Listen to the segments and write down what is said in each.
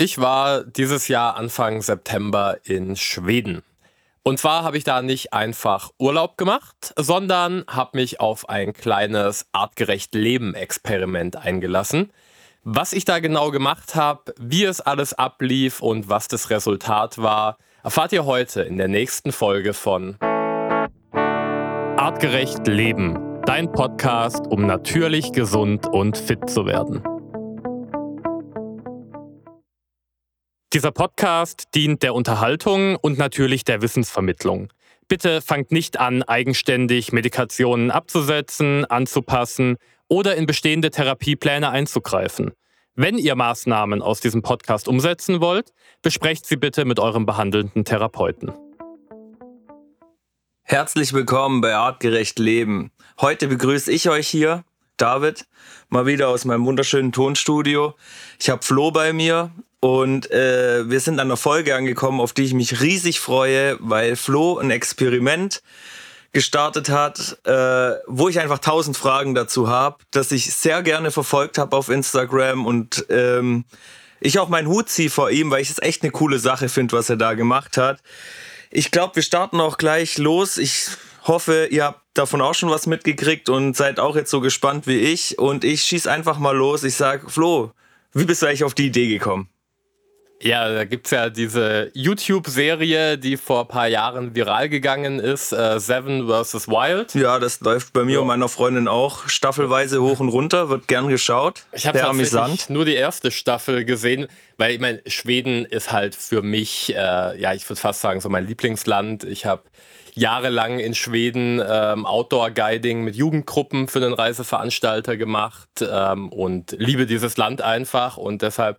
Ich war dieses Jahr Anfang September in Schweden. Und zwar habe ich da nicht einfach Urlaub gemacht, sondern habe mich auf ein kleines artgerecht Leben-Experiment eingelassen. Was ich da genau gemacht habe, wie es alles ablief und was das Resultat war, erfahrt ihr heute in der nächsten Folge von Artgerecht Leben, dein Podcast, um natürlich gesund und fit zu werden. Dieser Podcast dient der Unterhaltung und natürlich der Wissensvermittlung. Bitte fangt nicht an, eigenständig Medikationen abzusetzen, anzupassen oder in bestehende Therapiepläne einzugreifen. Wenn ihr Maßnahmen aus diesem Podcast umsetzen wollt, besprecht sie bitte mit eurem behandelnden Therapeuten. Herzlich willkommen bei Artgerecht Leben. Heute begrüße ich euch hier, David, mal wieder aus meinem wunderschönen Tonstudio. Ich habe Flo bei mir und äh, wir sind an einer Folge angekommen, auf die ich mich riesig freue, weil Flo ein Experiment gestartet hat, äh, wo ich einfach tausend Fragen dazu habe, das ich sehr gerne verfolgt habe auf Instagram und ähm, ich auch meinen Hut ziehe vor ihm, weil ich es echt eine coole Sache finde, was er da gemacht hat. Ich glaube, wir starten auch gleich los. Ich hoffe, ihr habt davon auch schon was mitgekriegt und seid auch jetzt so gespannt wie ich. Und ich schieß einfach mal los. Ich sag, Flo, wie bist du eigentlich auf die Idee gekommen? Ja, da gibt es ja diese YouTube-Serie, die vor ein paar Jahren viral gegangen ist, äh, Seven vs. Wild. Ja, das läuft bei mir ja. und meiner Freundin auch staffelweise hoch und runter, wird gern geschaut. Ich habe tatsächlich nur die erste Staffel gesehen, weil ich meine, Schweden ist halt für mich, äh, ja, ich würde fast sagen, so mein Lieblingsland. Ich habe jahrelang in Schweden ähm, Outdoor-Guiding mit Jugendgruppen für den Reiseveranstalter gemacht ähm, und liebe dieses Land einfach und deshalb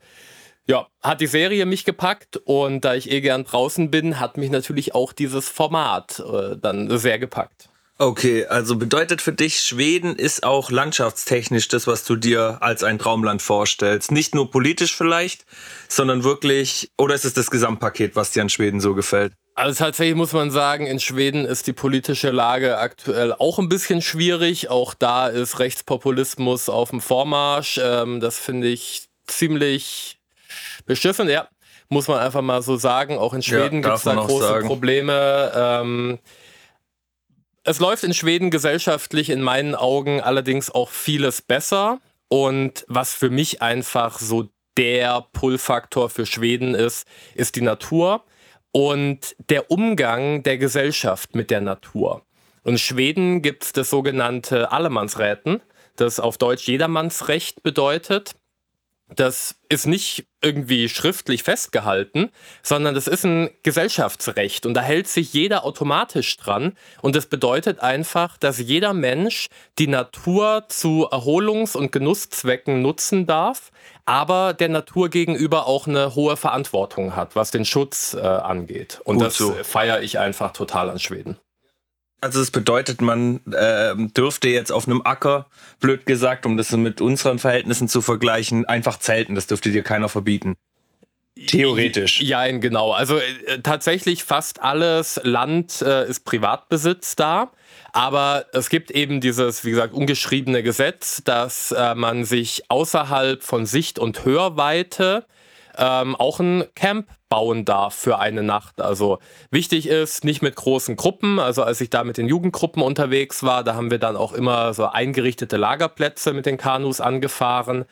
ja, hat die Serie mich gepackt und da ich eh gern draußen bin, hat mich natürlich auch dieses Format äh, dann sehr gepackt. Okay, also bedeutet für dich, Schweden ist auch landschaftstechnisch das, was du dir als ein Traumland vorstellst. Nicht nur politisch vielleicht, sondern wirklich, oder ist es das Gesamtpaket, was dir an Schweden so gefällt? Also tatsächlich muss man sagen, in Schweden ist die politische Lage aktuell auch ein bisschen schwierig. Auch da ist Rechtspopulismus auf dem Vormarsch. Ähm, das finde ich ziemlich beschissen, ja. Muss man einfach mal so sagen. Auch in Schweden ja, gibt es da große sagen. Probleme. Ähm, es läuft in Schweden gesellschaftlich in meinen Augen allerdings auch vieles besser. Und was für mich einfach so der Pull-Faktor für Schweden ist, ist die Natur und der Umgang der Gesellschaft mit der Natur. Und in Schweden gibt es das sogenannte Allemannsräten, das auf Deutsch Jedermannsrecht bedeutet. Das ist nicht irgendwie schriftlich festgehalten, sondern das ist ein Gesellschaftsrecht und da hält sich jeder automatisch dran. Und das bedeutet einfach, dass jeder Mensch die Natur zu Erholungs- und Genusszwecken nutzen darf, aber der Natur gegenüber auch eine hohe Verantwortung hat, was den Schutz äh, angeht. Und Gut das so. feiere ich einfach total an Schweden. Also es bedeutet, man äh, dürfte jetzt auf einem Acker, blöd gesagt, um das mit unseren Verhältnissen zu vergleichen, einfach zelten. Das dürfte dir keiner verbieten. Theoretisch. Ja, genau. Also äh, tatsächlich fast alles Land äh, ist Privatbesitz da. Aber es gibt eben dieses, wie gesagt, ungeschriebene Gesetz, dass äh, man sich außerhalb von Sicht und Hörweite ähm, auch ein Camp bauen darf für eine Nacht. Also wichtig ist, nicht mit großen Gruppen. Also als ich da mit den Jugendgruppen unterwegs war, da haben wir dann auch immer so eingerichtete Lagerplätze mit den Kanus angefahren.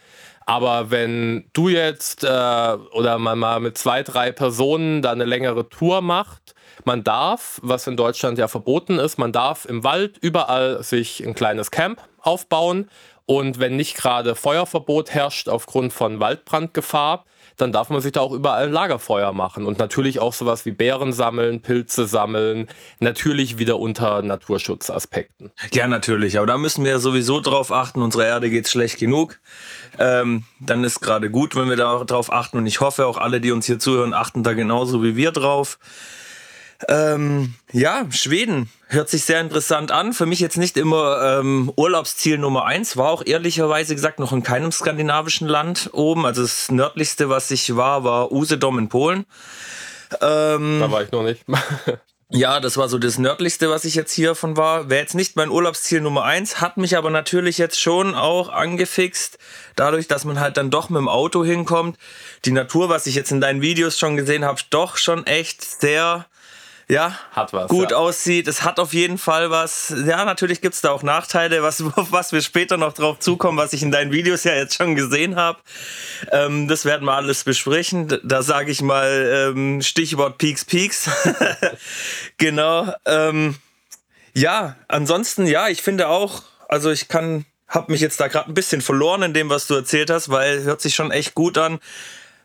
Aber wenn du jetzt äh, oder man mal mit zwei, drei Personen da eine längere Tour macht, man darf, was in Deutschland ja verboten ist, man darf im Wald überall sich ein kleines Camp aufbauen. Und wenn nicht gerade Feuerverbot herrscht aufgrund von Waldbrandgefahr, dann darf man sich da auch überall ein Lagerfeuer machen und natürlich auch sowas wie Beeren sammeln, Pilze sammeln, natürlich wieder unter Naturschutzaspekten. Ja, natürlich, aber da müssen wir sowieso drauf achten, unsere Erde geht schlecht genug. Ähm, dann ist gerade gut, wenn wir darauf achten und ich hoffe auch alle, die uns hier zuhören, achten da genauso wie wir drauf. Ähm, ja, Schweden hört sich sehr interessant an. Für mich jetzt nicht immer ähm, Urlaubsziel Nummer eins. War auch ehrlicherweise gesagt noch in keinem skandinavischen Land oben. Also das nördlichste, was ich war, war Usedom in Polen. Ähm, da war ich noch nicht. Ja, das war so das nördlichste, was ich jetzt hier von war. Wäre jetzt nicht mein Urlaubsziel Nummer eins, hat mich aber natürlich jetzt schon auch angefixt, dadurch, dass man halt dann doch mit dem Auto hinkommt. Die Natur, was ich jetzt in deinen Videos schon gesehen habe, doch schon echt sehr ja, hat was, gut ja. aussieht. Es hat auf jeden Fall was. Ja, natürlich gibt's da auch Nachteile, was, auf was wir später noch drauf zukommen, was ich in deinen Videos ja jetzt schon gesehen habe. Ähm, das werden wir alles besprechen. Da sage ich mal ähm, Stichwort Peaks Peaks. genau. Ähm, ja, ansonsten, ja, ich finde auch, also ich kann, habe mich jetzt da gerade ein bisschen verloren in dem, was du erzählt hast, weil hört sich schon echt gut an.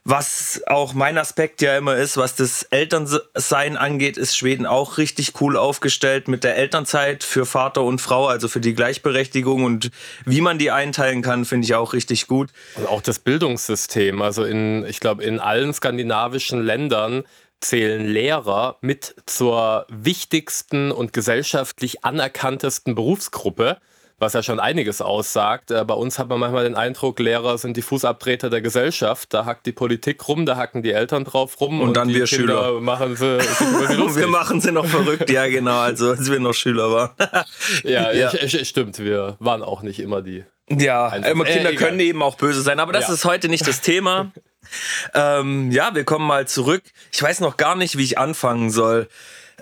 Was auch mein Aspekt ja immer ist, was das Elternsein angeht, ist Schweden auch richtig cool aufgestellt mit der Elternzeit für Vater und Frau, also für die Gleichberechtigung und wie man die einteilen kann, finde ich auch richtig gut. Und auch das Bildungssystem, also in, ich glaube, in allen skandinavischen Ländern zählen Lehrer mit zur wichtigsten und gesellschaftlich anerkanntesten Berufsgruppe was ja schon einiges aussagt. Äh, bei uns hat man manchmal den Eindruck, Lehrer sind die Fußabtreter der Gesellschaft. Da hackt die Politik rum, da hacken die Eltern drauf rum. Und, und dann wir Kinder Schüler. machen sie, wir machen sie noch verrückt, ja genau, also als wir noch Schüler waren. ja, ja. Ich, ich, stimmt, wir waren auch nicht immer die. Ja, immer Kinder äh, können eben auch böse sein, aber das ja. ist heute nicht das Thema. ähm, ja, wir kommen mal zurück. Ich weiß noch gar nicht, wie ich anfangen soll.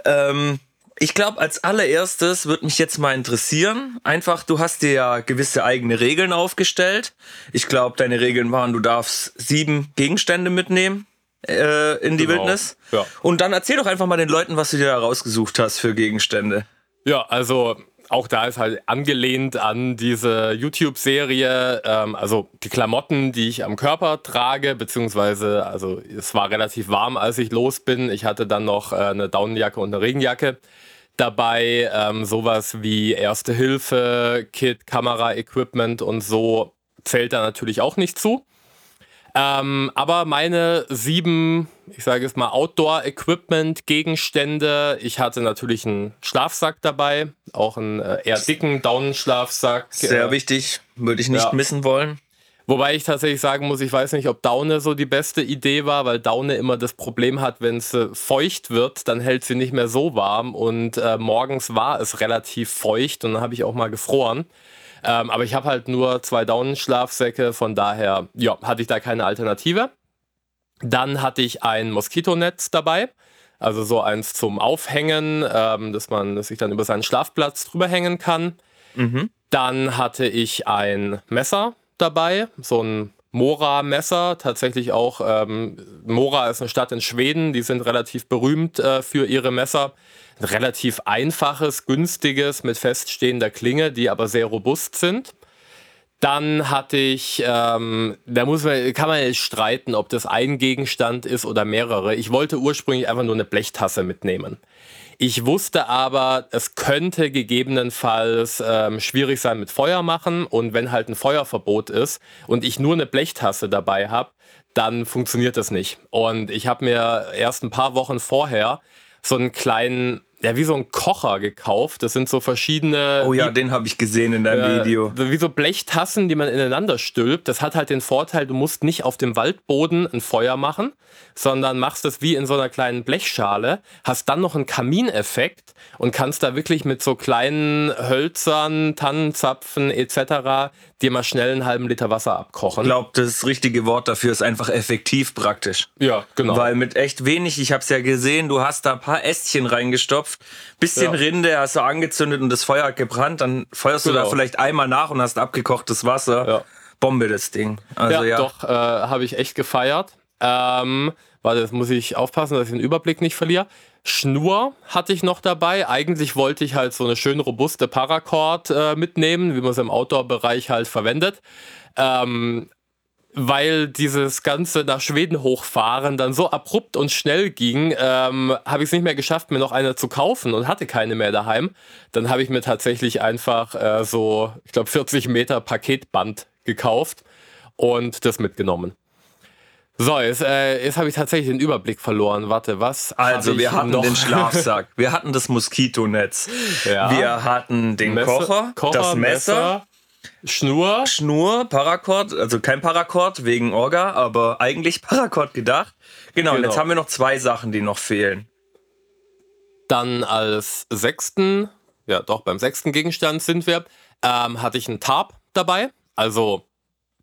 Ähm, ich glaube, als allererstes würde mich jetzt mal interessieren. Einfach, du hast dir ja gewisse eigene Regeln aufgestellt. Ich glaube, deine Regeln waren, du darfst sieben Gegenstände mitnehmen äh, in die genau. Wildnis. Ja. Und dann erzähl doch einfach mal den Leuten, was du dir da rausgesucht hast für Gegenstände. Ja, also auch da ist halt angelehnt an diese YouTube-Serie, ähm, also die Klamotten, die ich am Körper trage, beziehungsweise, also es war relativ warm, als ich los bin. Ich hatte dann noch äh, eine Daunenjacke und eine Regenjacke dabei, ähm, sowas wie Erste Hilfe, Kit, Kamera-Equipment und so zählt da natürlich auch nicht zu. Ähm, aber meine sieben, ich sage es mal, Outdoor-Equipment-Gegenstände. Ich hatte natürlich einen Schlafsack dabei, auch einen äh, eher dicken Daunenschlafsack. Sehr äh, wichtig, würde ich nicht ja. missen wollen. Wobei ich tatsächlich sagen muss, ich weiß nicht, ob Daune so die beste Idee war, weil Daune immer das Problem hat, wenn es äh, feucht wird, dann hält sie nicht mehr so warm und äh, morgens war es relativ feucht und dann habe ich auch mal gefroren. Ähm, aber ich habe halt nur zwei Daunenschlafsäcke, von daher ja, hatte ich da keine Alternative. Dann hatte ich ein Moskitonetz dabei, also so eins zum Aufhängen, ähm, dass man sich dann über seinen Schlafplatz drüber hängen kann. Mhm. Dann hatte ich ein Messer, dabei, so ein Mora-Messer, tatsächlich auch, ähm, Mora ist eine Stadt in Schweden, die sind relativ berühmt äh, für ihre Messer. Ein relativ einfaches, günstiges mit feststehender Klinge, die aber sehr robust sind. Dann hatte ich, ähm, da muss man, kann man streiten, ob das ein Gegenstand ist oder mehrere. Ich wollte ursprünglich einfach nur eine Blechtasse mitnehmen. Ich wusste aber, es könnte gegebenenfalls ähm, schwierig sein mit Feuer machen und wenn halt ein Feuerverbot ist und ich nur eine Blechtasse dabei habe, dann funktioniert das nicht. Und ich habe mir erst ein paar Wochen vorher so einen kleinen ja, wie so ein Kocher gekauft. Das sind so verschiedene. Oh ja, den habe ich gesehen in deinem äh, Video. Wie so Blechtassen, die man ineinander stülpt. Das hat halt den Vorteil, du musst nicht auf dem Waldboden ein Feuer machen, sondern machst es wie in so einer kleinen Blechschale, hast dann noch einen Kamineffekt und kannst da wirklich mit so kleinen Hölzern, Tannenzapfen etc. dir mal schnell einen halben Liter Wasser abkochen. Ich glaube, das richtige Wort dafür ist einfach effektiv praktisch. Ja, genau. Weil mit echt wenig, ich habe es ja gesehen, du hast da ein paar Ästchen reingestopft, bisschen ja. Rinde hast du angezündet und das Feuer hat gebrannt, dann feuerst genau. du da genau. vielleicht einmal nach und hast abgekochtes Wasser. Ja. Bombe das Ding. Also, ja, ja. doch, äh, habe ich echt gefeiert. Ähm, Warte, jetzt muss ich aufpassen, dass ich den Überblick nicht verliere. Schnur hatte ich noch dabei. Eigentlich wollte ich halt so eine schön robuste Paracord äh, mitnehmen, wie man es im Outdoor-Bereich halt verwendet. Ähm, weil dieses ganze nach Schweden hochfahren dann so abrupt und schnell ging, ähm, habe ich es nicht mehr geschafft, mir noch eine zu kaufen und hatte keine mehr daheim. Dann habe ich mir tatsächlich einfach äh, so, ich glaube, 40 Meter Paketband gekauft und das mitgenommen. So, jetzt, äh, jetzt habe ich tatsächlich den Überblick verloren. Warte, was? Also, wir hatten noch? den Schlafsack, wir hatten das Moskitonetz, ja. wir hatten den Messer, Kocher, Kocher, das Messer, Messer, Schnur. Schnur, Paracord, also kein Paracord wegen Orga, aber eigentlich Paracord gedacht. Genau, genau, und jetzt genau. haben wir noch zwei Sachen, die noch fehlen. Dann als sechsten, ja doch, beim sechsten Gegenstand sind wir, ähm, hatte ich einen Tarp dabei. Also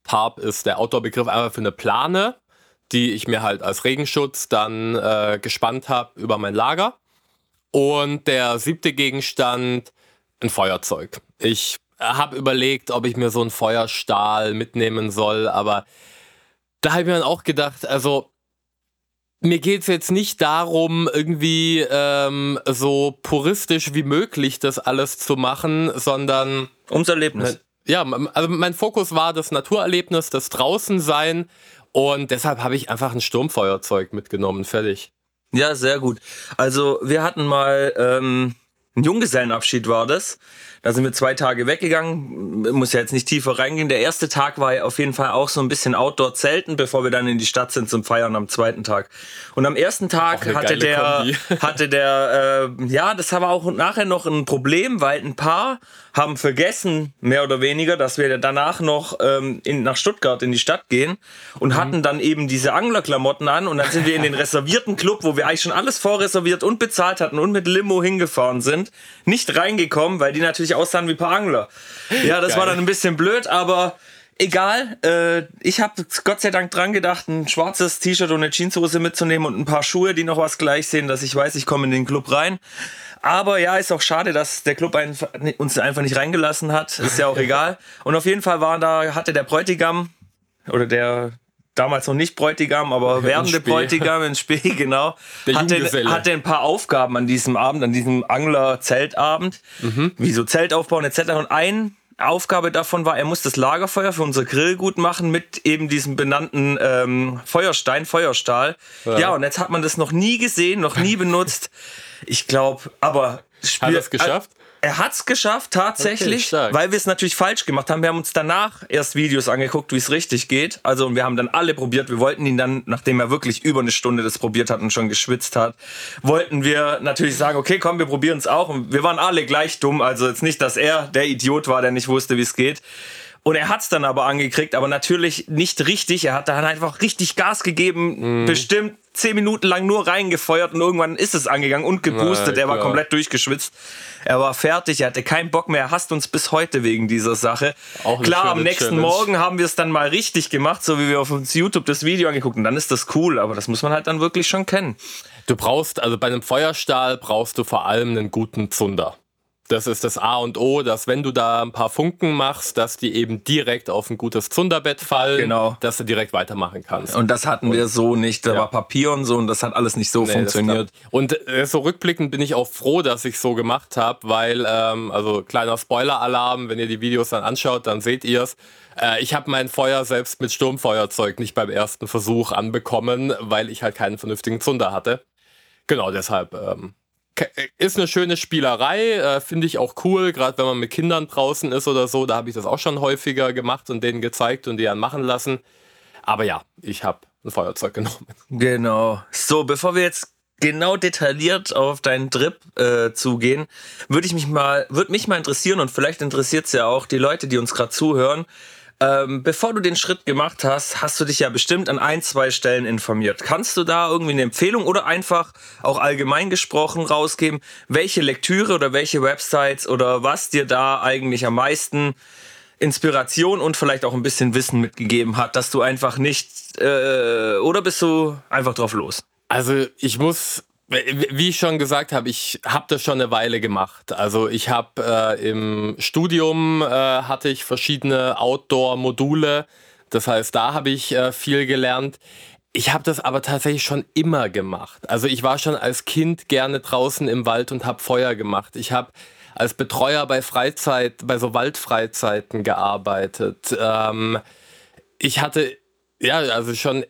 Tarp ist der Outdoor-Begriff einfach für eine Plane, die ich mir halt als Regenschutz dann äh, gespannt habe über mein Lager. Und der siebte Gegenstand, ein Feuerzeug. Ich habe überlegt, ob ich mir so einen Feuerstahl mitnehmen soll, aber da habe ich mir dann auch gedacht, also mir geht es jetzt nicht darum, irgendwie ähm, so puristisch wie möglich das alles zu machen, sondern ums Erlebnis. Ja, also mein Fokus war das Naturerlebnis, das Draußensein und deshalb habe ich einfach ein Sturmfeuerzeug mitgenommen, fertig. Ja, sehr gut. Also wir hatten mal ähm, ein Junggesellenabschied war das. Da sind wir zwei Tage weggegangen. Muss ja jetzt nicht tiefer reingehen. Der erste Tag war auf jeden Fall auch so ein bisschen Outdoor-Zelten, bevor wir dann in die Stadt sind zum Feiern am zweiten Tag. Und am ersten Tag hatte der, hatte der, äh, ja, das war auch nachher noch ein Problem, weil ein paar haben vergessen, mehr oder weniger, dass wir danach noch ähm, in, nach Stuttgart in die Stadt gehen und mhm. hatten dann eben diese Anglerklamotten an und dann sind wir in den reservierten Club, wo wir eigentlich schon alles vorreserviert und bezahlt hatten und mit Limo hingefahren sind, nicht reingekommen, weil die natürlich aussahen wie ein paar Angler. Ja, das Geil. war dann ein bisschen blöd, aber egal. Äh, ich habe Gott sei Dank dran gedacht, ein schwarzes T-Shirt und eine Jeanshose mitzunehmen und ein paar Schuhe, die noch was gleich sehen, dass ich weiß, ich komme in den Club rein. Aber ja, ist auch schade, dass der Club uns einfach nicht reingelassen hat. Ist ja auch egal. Und auf jeden Fall war da, hatte der Bräutigam oder der damals noch nicht Bräutigam, aber werdende Bräutigam in Spee, genau, hatte, hatte ein paar Aufgaben an diesem Abend, an diesem Angler-Zeltabend, mhm. wie so Zelt aufbauen etc. Und ein Aufgabe davon war, er muss das Lagerfeuer für unser Grill gut machen mit eben diesem benannten ähm, Feuerstein, Feuerstahl. Ja. ja, und jetzt hat man das noch nie gesehen, noch nie benutzt. Ich glaube, aber Spiel, hat er es geschafft? Er hat es geschafft, tatsächlich, okay, weil wir es natürlich falsch gemacht haben. Wir haben uns danach erst Videos angeguckt, wie es richtig geht. Also, und wir haben dann alle probiert. Wir wollten ihn dann, nachdem er wirklich über eine Stunde das probiert hat und schon geschwitzt hat, wollten wir natürlich sagen, okay, komm, wir probieren es auch. Und wir waren alle gleich dumm. Also jetzt nicht, dass er der Idiot war, der nicht wusste, wie es geht. Und er hat es dann aber angekriegt, aber natürlich nicht richtig. Er hat dann einfach richtig Gas gegeben, mhm. bestimmt zehn Minuten lang nur reingefeuert und irgendwann ist es angegangen und geboostet. Na, er war komplett durchgeschwitzt. Er war fertig, er hatte keinen Bock mehr. Er hasst uns bis heute wegen dieser Sache. Auch Klar, am nächsten Challenge. Morgen haben wir es dann mal richtig gemacht, so wie wir auf uns YouTube das Video angeguckt und dann ist das cool, aber das muss man halt dann wirklich schon kennen. Du brauchst, also bei einem Feuerstahl brauchst du vor allem einen guten Zunder. Das ist das A und O, dass wenn du da ein paar Funken machst, dass die eben direkt auf ein gutes Zunderbett fallen, genau. dass du direkt weitermachen kannst. Und das hatten und, wir so nicht. Da ja. war Papier und so und das hat alles nicht so nee, funktioniert. Und äh, so rückblickend bin ich auch froh, dass ich so gemacht habe, weil, ähm, also kleiner Spoiler-Alarm, wenn ihr die Videos dann anschaut, dann seht ihr es. Äh, ich habe mein Feuer selbst mit Sturmfeuerzeug nicht beim ersten Versuch anbekommen, weil ich halt keinen vernünftigen Zunder hatte. Genau, deshalb ähm, ist eine schöne Spielerei, äh, finde ich auch cool, gerade wenn man mit Kindern draußen ist oder so. Da habe ich das auch schon häufiger gemacht und denen gezeigt und die dann machen lassen. Aber ja, ich habe ein Feuerzeug genommen. Genau. So, bevor wir jetzt genau detailliert auf deinen Trip äh, zugehen, würde ich mich mal, würde mich mal interessieren und vielleicht interessiert es ja auch die Leute, die uns gerade zuhören. Ähm, bevor du den Schritt gemacht hast, hast du dich ja bestimmt an ein, zwei Stellen informiert. Kannst du da irgendwie eine Empfehlung oder einfach auch allgemein gesprochen rausgeben, welche Lektüre oder welche Websites oder was dir da eigentlich am meisten Inspiration und vielleicht auch ein bisschen Wissen mitgegeben hat, dass du einfach nicht äh, oder bist du einfach drauf los? Also ich muss wie ich schon gesagt habe, ich habe das schon eine Weile gemacht. Also ich habe äh, im Studium äh, hatte ich verschiedene Outdoor-Module. Das heißt, da habe ich äh, viel gelernt. Ich habe das aber tatsächlich schon immer gemacht. Also ich war schon als Kind gerne draußen im Wald und habe Feuer gemacht. Ich habe als Betreuer bei Freizeit, bei so Waldfreizeiten gearbeitet. Ähm, ich hatte ja also schon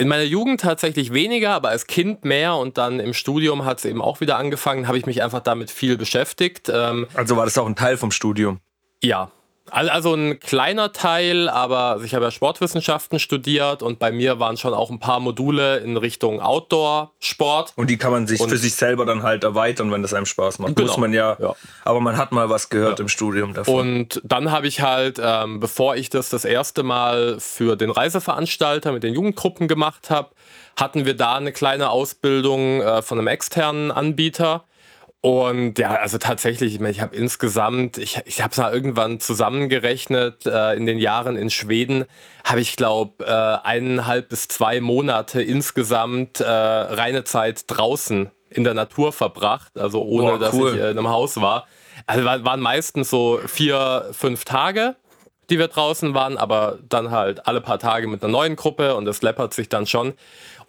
in meiner Jugend tatsächlich weniger, aber als Kind mehr und dann im Studium hat es eben auch wieder angefangen, habe ich mich einfach damit viel beschäftigt. Ähm, also war das auch ein Teil vom Studium? Ja, also ein kleiner Teil, aber also ich habe ja Sportwissenschaften studiert und bei mir waren schon auch ein paar Module in Richtung Outdoor-Sport. Und die kann man sich und für sich selber dann halt erweitern, wenn das einem Spaß macht. Genau. Muss man ja, ja, Aber man hat mal was gehört ja. im Studium davon. Und dann habe ich halt, ähm, bevor ich das das erste Mal für den Reiseveranstalter mit den Jugendgruppen gemacht habe, hatten wir da eine kleine Ausbildung äh, von einem externen Anbieter. Und ja, also tatsächlich, ich, mein, ich habe insgesamt, ich, ich habe es mal irgendwann zusammengerechnet, äh, in den Jahren in Schweden habe ich glaube äh, eineinhalb bis zwei Monate insgesamt äh, reine Zeit draußen in der Natur verbracht, also ohne Boah, cool. dass ich äh, in einem Haus war. Also waren meistens so vier, fünf Tage die wir draußen waren, aber dann halt alle paar Tage mit einer neuen Gruppe und das läppert sich dann schon.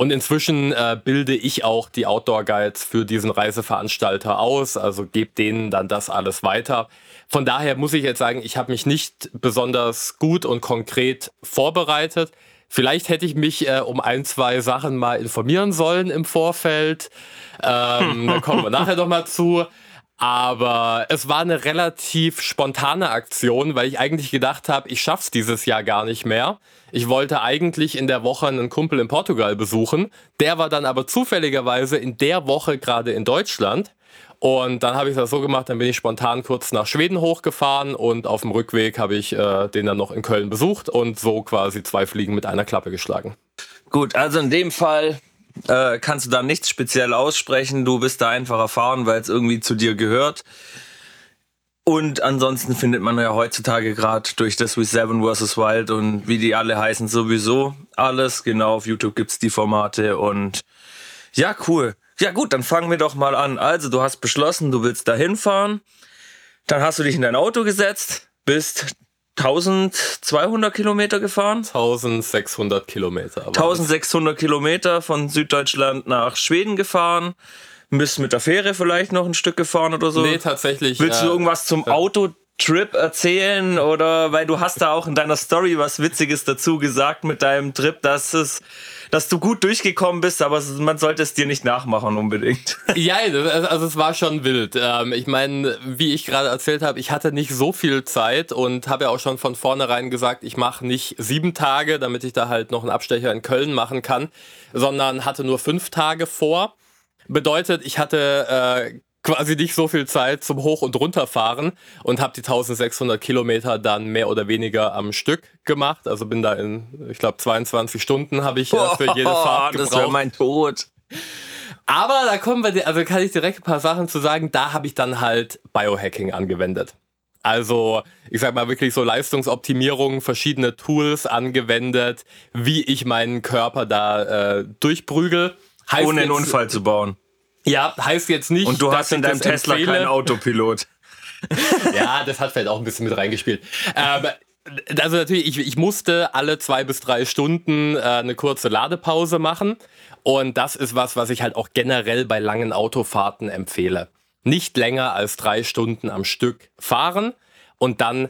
Und inzwischen äh, bilde ich auch die Outdoor Guides für diesen Reiseveranstalter aus, also gebe denen dann das alles weiter. Von daher muss ich jetzt sagen, ich habe mich nicht besonders gut und konkret vorbereitet. Vielleicht hätte ich mich äh, um ein, zwei Sachen mal informieren sollen im Vorfeld. Ähm, da kommen wir nachher noch mal zu. Aber es war eine relativ spontane Aktion, weil ich eigentlich gedacht habe, ich schaff's dieses Jahr gar nicht mehr. Ich wollte eigentlich in der Woche einen Kumpel in Portugal besuchen. Der war dann aber zufälligerweise in der Woche gerade in Deutschland. Und dann habe ich das so gemacht, dann bin ich spontan kurz nach Schweden hochgefahren und auf dem Rückweg habe ich äh, den dann noch in Köln besucht und so quasi zwei Fliegen mit einer Klappe geschlagen. Gut, also in dem Fall äh, kannst du da nichts speziell aussprechen. Du bist da einfach erfahren, weil es irgendwie zu dir gehört. Und ansonsten findet man ja heutzutage gerade durch das With Seven vs. Wild und wie die alle heißen sowieso alles. Genau, auf YouTube gibt es die Formate und ja, cool. Ja gut, dann fangen wir doch mal an. Also du hast beschlossen, du willst da hinfahren. Dann hast du dich in dein Auto gesetzt, bist 1200 Kilometer gefahren? 1600 Kilometer. 1600 Kilometer von Süddeutschland nach Schweden gefahren. Bist mit der Fähre vielleicht noch ein Stück gefahren oder so? Nee, tatsächlich. Willst du äh, irgendwas zum Auto Trip erzählen oder weil du hast da auch in deiner Story was Witziges dazu gesagt mit deinem Trip, dass es, dass du gut durchgekommen bist, aber man sollte es dir nicht nachmachen unbedingt. Ja, also es war schon wild. Ähm, ich meine, wie ich gerade erzählt habe, ich hatte nicht so viel Zeit und habe ja auch schon von vornherein gesagt, ich mache nicht sieben Tage, damit ich da halt noch einen Abstecher in Köln machen kann, sondern hatte nur fünf Tage vor. Bedeutet, ich hatte äh, quasi nicht so viel Zeit zum Hoch- und Runterfahren und habe die 1600 Kilometer dann mehr oder weniger am Stück gemacht. Also bin da in, ich glaube, 22 Stunden habe ich äh, für jede Fahrt gebraucht. Das wäre mein Tod. Aber da kommen wir, also kann ich direkt ein paar Sachen zu sagen. Da habe ich dann halt Biohacking angewendet. Also, ich sag mal wirklich so Leistungsoptimierung, verschiedene Tools angewendet, wie ich meinen Körper da äh, durchprügel. Heißt Ohne einen Unfall zu bauen. Ja, heißt jetzt nicht. Und du hast in deinem Tesla empfehle. keinen Autopilot. ja, das hat vielleicht auch ein bisschen mit reingespielt. Ähm, also natürlich, ich, ich, musste alle zwei bis drei Stunden äh, eine kurze Ladepause machen. Und das ist was, was ich halt auch generell bei langen Autofahrten empfehle. Nicht länger als drei Stunden am Stück fahren und dann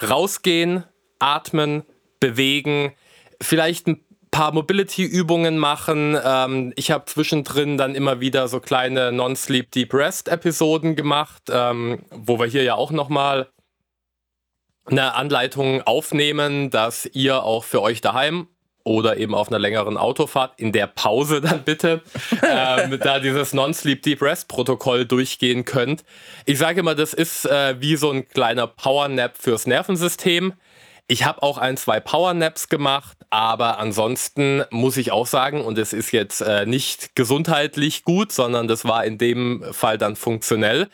rausgehen, atmen, bewegen, vielleicht ein paar Mobility-Übungen machen. Ähm, ich habe zwischendrin dann immer wieder so kleine Non-Sleep Deep Rest-Episoden gemacht, ähm, wo wir hier ja auch nochmal eine Anleitung aufnehmen, dass ihr auch für euch daheim oder eben auf einer längeren Autofahrt in der Pause dann bitte ähm, da dieses Non-Sleep Deep Rest Protokoll durchgehen könnt. Ich sage immer, das ist äh, wie so ein kleiner Power Nap fürs Nervensystem. Ich habe auch ein, zwei Powernaps gemacht, aber ansonsten muss ich auch sagen, und es ist jetzt äh, nicht gesundheitlich gut, sondern das war in dem Fall dann funktionell.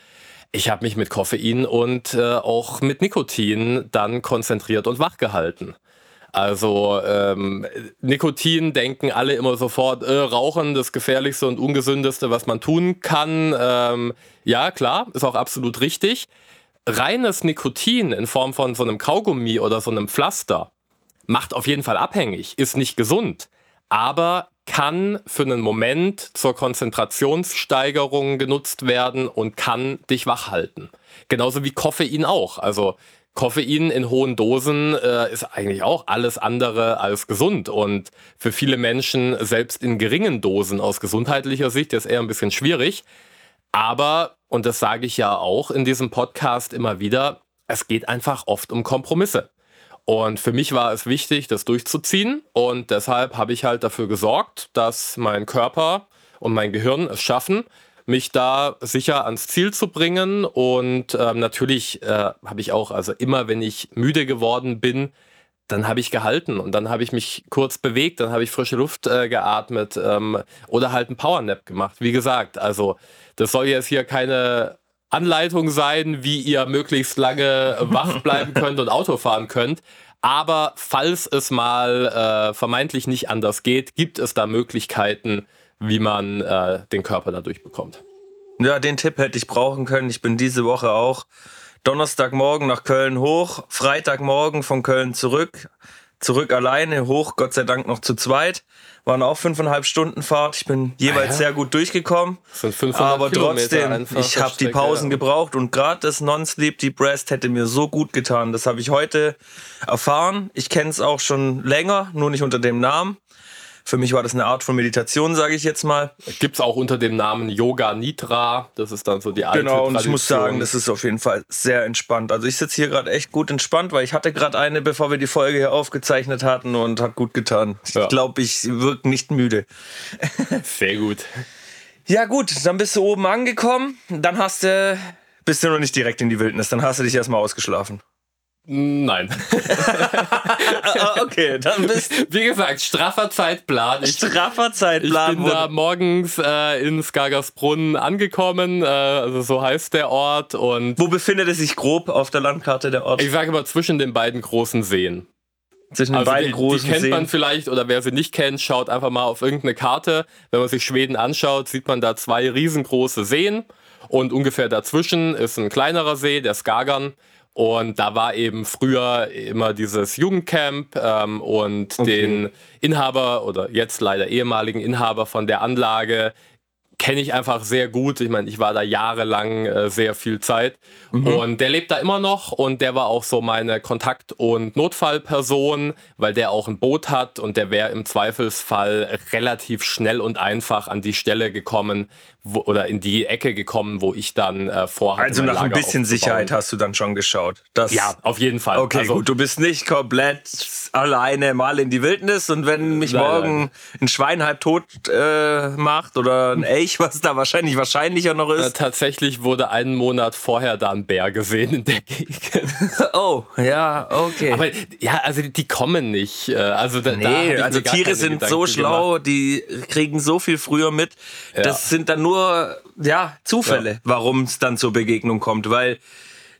Ich habe mich mit Koffein und äh, auch mit Nikotin dann konzentriert und wach gehalten. Also ähm, Nikotin denken alle immer sofort, äh, Rauchen das gefährlichste und ungesündeste, was man tun kann. Ähm, ja, klar, ist auch absolut richtig reines Nikotin in Form von so einem Kaugummi oder so einem Pflaster macht auf jeden Fall abhängig, ist nicht gesund, aber kann für einen Moment zur Konzentrationssteigerung genutzt werden und kann dich wach halten. Genauso wie Koffein auch. Also Koffein in hohen Dosen äh, ist eigentlich auch alles andere als gesund. Und für viele Menschen, selbst in geringen Dosen aus gesundheitlicher Sicht, ist eher ein bisschen schwierig. Aber, und das sage ich ja auch in diesem Podcast immer wieder, es geht einfach oft um Kompromisse. Und für mich war es wichtig, das durchzuziehen. Und deshalb habe ich halt dafür gesorgt, dass mein Körper und mein Gehirn es schaffen, mich da sicher ans Ziel zu bringen. Und ähm, natürlich äh, habe ich auch, also immer wenn ich müde geworden bin, dann habe ich gehalten und dann habe ich mich kurz bewegt, dann habe ich frische Luft äh, geatmet ähm, oder halt einen Powernap gemacht. Wie gesagt, also das soll jetzt hier keine Anleitung sein, wie ihr möglichst lange wach bleiben könnt und Auto fahren könnt. Aber falls es mal äh, vermeintlich nicht anders geht, gibt es da Möglichkeiten, wie man äh, den Körper dadurch bekommt. Ja, den Tipp hätte ich brauchen können. Ich bin diese Woche auch Donnerstagmorgen nach Köln hoch, Freitagmorgen von Köln zurück, zurück alleine, hoch, Gott sei Dank noch zu zweit. Waren auch fünfeinhalb Stunden Fahrt. Ich bin jeweils ah ja. sehr gut durchgekommen. Das sind 500 aber trotzdem, ich habe die Pausen gebraucht und gerade das Non-Sleep Deep Rest hätte mir so gut getan. Das habe ich heute erfahren. Ich kenne es auch schon länger, nur nicht unter dem Namen. Für mich war das eine Art von Meditation, sage ich jetzt mal. Gibt es auch unter dem Namen Yoga Nidra. Das ist dann so die alte Genau, und Tradition. ich muss sagen, das ist auf jeden Fall sehr entspannt. Also ich sitze hier gerade echt gut entspannt, weil ich hatte gerade eine, bevor wir die Folge hier aufgezeichnet hatten und hat gut getan. Ich ja. glaube, ich wirke nicht müde. Sehr gut. Ja gut, dann bist du oben angekommen. Dann hast du, bist du noch nicht direkt in die Wildnis. Dann hast du dich erstmal ausgeschlafen. Nein. Ah, okay, dann bist Wie gesagt, straffer Zeitplan. Ich, straffer Zeitplan. Ich bin da morgens äh, in Skagersbrunn angekommen, äh, also so heißt der Ort. Und Wo befindet es sich grob auf der Landkarte der Ort? Ich sage mal zwischen den beiden großen Seen. Zwischen den also beiden die, großen Die kennt Seen. man vielleicht, oder wer sie nicht kennt, schaut einfach mal auf irgendeine Karte. Wenn man sich Schweden anschaut, sieht man da zwei riesengroße Seen. Und ungefähr dazwischen ist ein kleinerer See, der Skagern. Und da war eben früher immer dieses Jugendcamp ähm, und okay. den Inhaber oder jetzt leider ehemaligen Inhaber von der Anlage kenne ich einfach sehr gut. Ich meine, ich war da jahrelang äh, sehr viel Zeit. Mhm. Und der lebt da immer noch und der war auch so meine Kontakt- und Notfallperson, weil der auch ein Boot hat und der wäre im Zweifelsfall relativ schnell und einfach an die Stelle gekommen, wo, oder in die Ecke gekommen, wo ich dann äh, vorhatte. Also nach ein bisschen Sicherheit hast du dann schon geschacht. Das ja, auf jeden Fall. Okay, also, gut. Du bist nicht komplett alleine mal in die Wildnis und wenn mich nein, morgen nein. ein Schwein halb tot äh, macht oder ein Elch, was da wahrscheinlich wahrscheinlicher noch ist. Äh, tatsächlich wurde einen Monat vorher da ein Bär gesehen in der Gegend. oh, ja, okay. Aber ja, also die kommen nicht. Äh, also da, nee, da also Tiere sind Gedanken so schlau, gemacht. die kriegen so viel früher mit. Ja. Das sind dann nur nur ja, Zufälle, ja. warum es dann zur Begegnung kommt, weil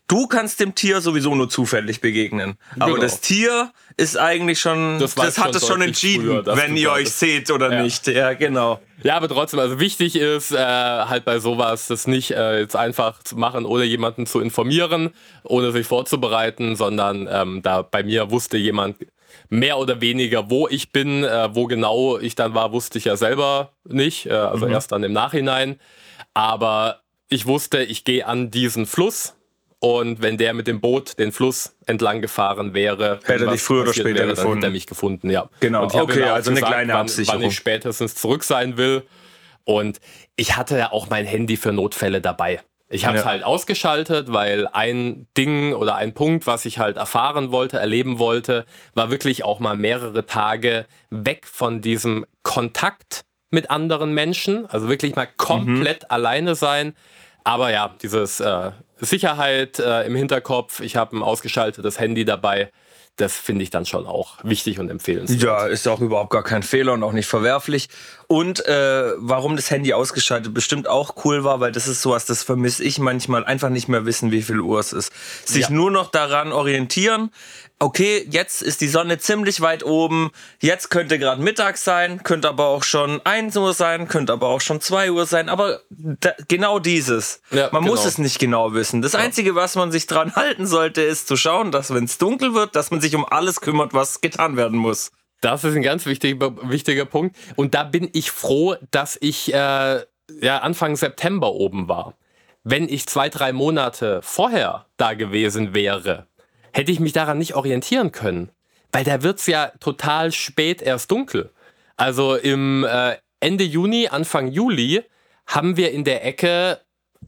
du kannst dem Tier sowieso nur zufällig begegnen. Genau. Aber das Tier ist eigentlich schon, das, das hat es schon entschieden, früher, wenn ihr euch seht oder ja. nicht. Ja, genau. Ja, aber trotzdem, also wichtig ist äh, halt bei sowas, das nicht äh, jetzt einfach zu machen, ohne jemanden zu informieren, ohne sich vorzubereiten, sondern ähm, da bei mir wusste jemand mehr oder weniger, wo ich bin, äh, wo genau ich dann war, wusste ich ja selber nicht, äh, also mhm. erst dann im Nachhinein. Aber ich wusste, ich gehe an diesen Fluss und wenn der mit dem Boot den Fluss entlang gefahren wäre, hätte er dich früher oder später wäre, gefunden. Hätte er mich gefunden, ja. Genau, okay, also gesagt, eine kleine wann, Absicherung. Wann ich spätestens zurück sein will. Und ich hatte ja auch mein Handy für Notfälle dabei. Ich habe es ja. halt ausgeschaltet, weil ein Ding oder ein Punkt, was ich halt erfahren wollte, erleben wollte, war wirklich auch mal mehrere Tage weg von diesem Kontakt mit anderen Menschen. Also wirklich mal komplett mhm. alleine sein. Aber ja, dieses äh, Sicherheit äh, im Hinterkopf, ich habe ein ausgeschaltetes Handy dabei das finde ich dann schon auch wichtig und empfehlenswert. Ja, ist auch überhaupt gar kein Fehler und auch nicht verwerflich. Und äh, warum das Handy ausgeschaltet bestimmt auch cool war, weil das ist sowas, das vermisse ich manchmal, einfach nicht mehr wissen, wie viel Uhr es ist. Sich ja. nur noch daran orientieren, okay, jetzt ist die Sonne ziemlich weit oben, jetzt könnte gerade Mittag sein, könnte aber auch schon 1 Uhr sein, könnte aber auch schon 2 Uhr sein, aber da, genau dieses. Ja, man genau. muss es nicht genau wissen. Das ja. Einzige, was man sich dran halten sollte, ist zu schauen, dass wenn es dunkel wird, dass man sich um alles kümmert, was getan werden muss. Das ist ein ganz wichtiger, wichtiger Punkt. Und da bin ich froh, dass ich äh, ja, Anfang September oben war. Wenn ich zwei, drei Monate vorher da gewesen wäre, hätte ich mich daran nicht orientieren können. Weil da wird es ja total spät erst dunkel. Also im äh, Ende Juni, Anfang Juli haben wir in der Ecke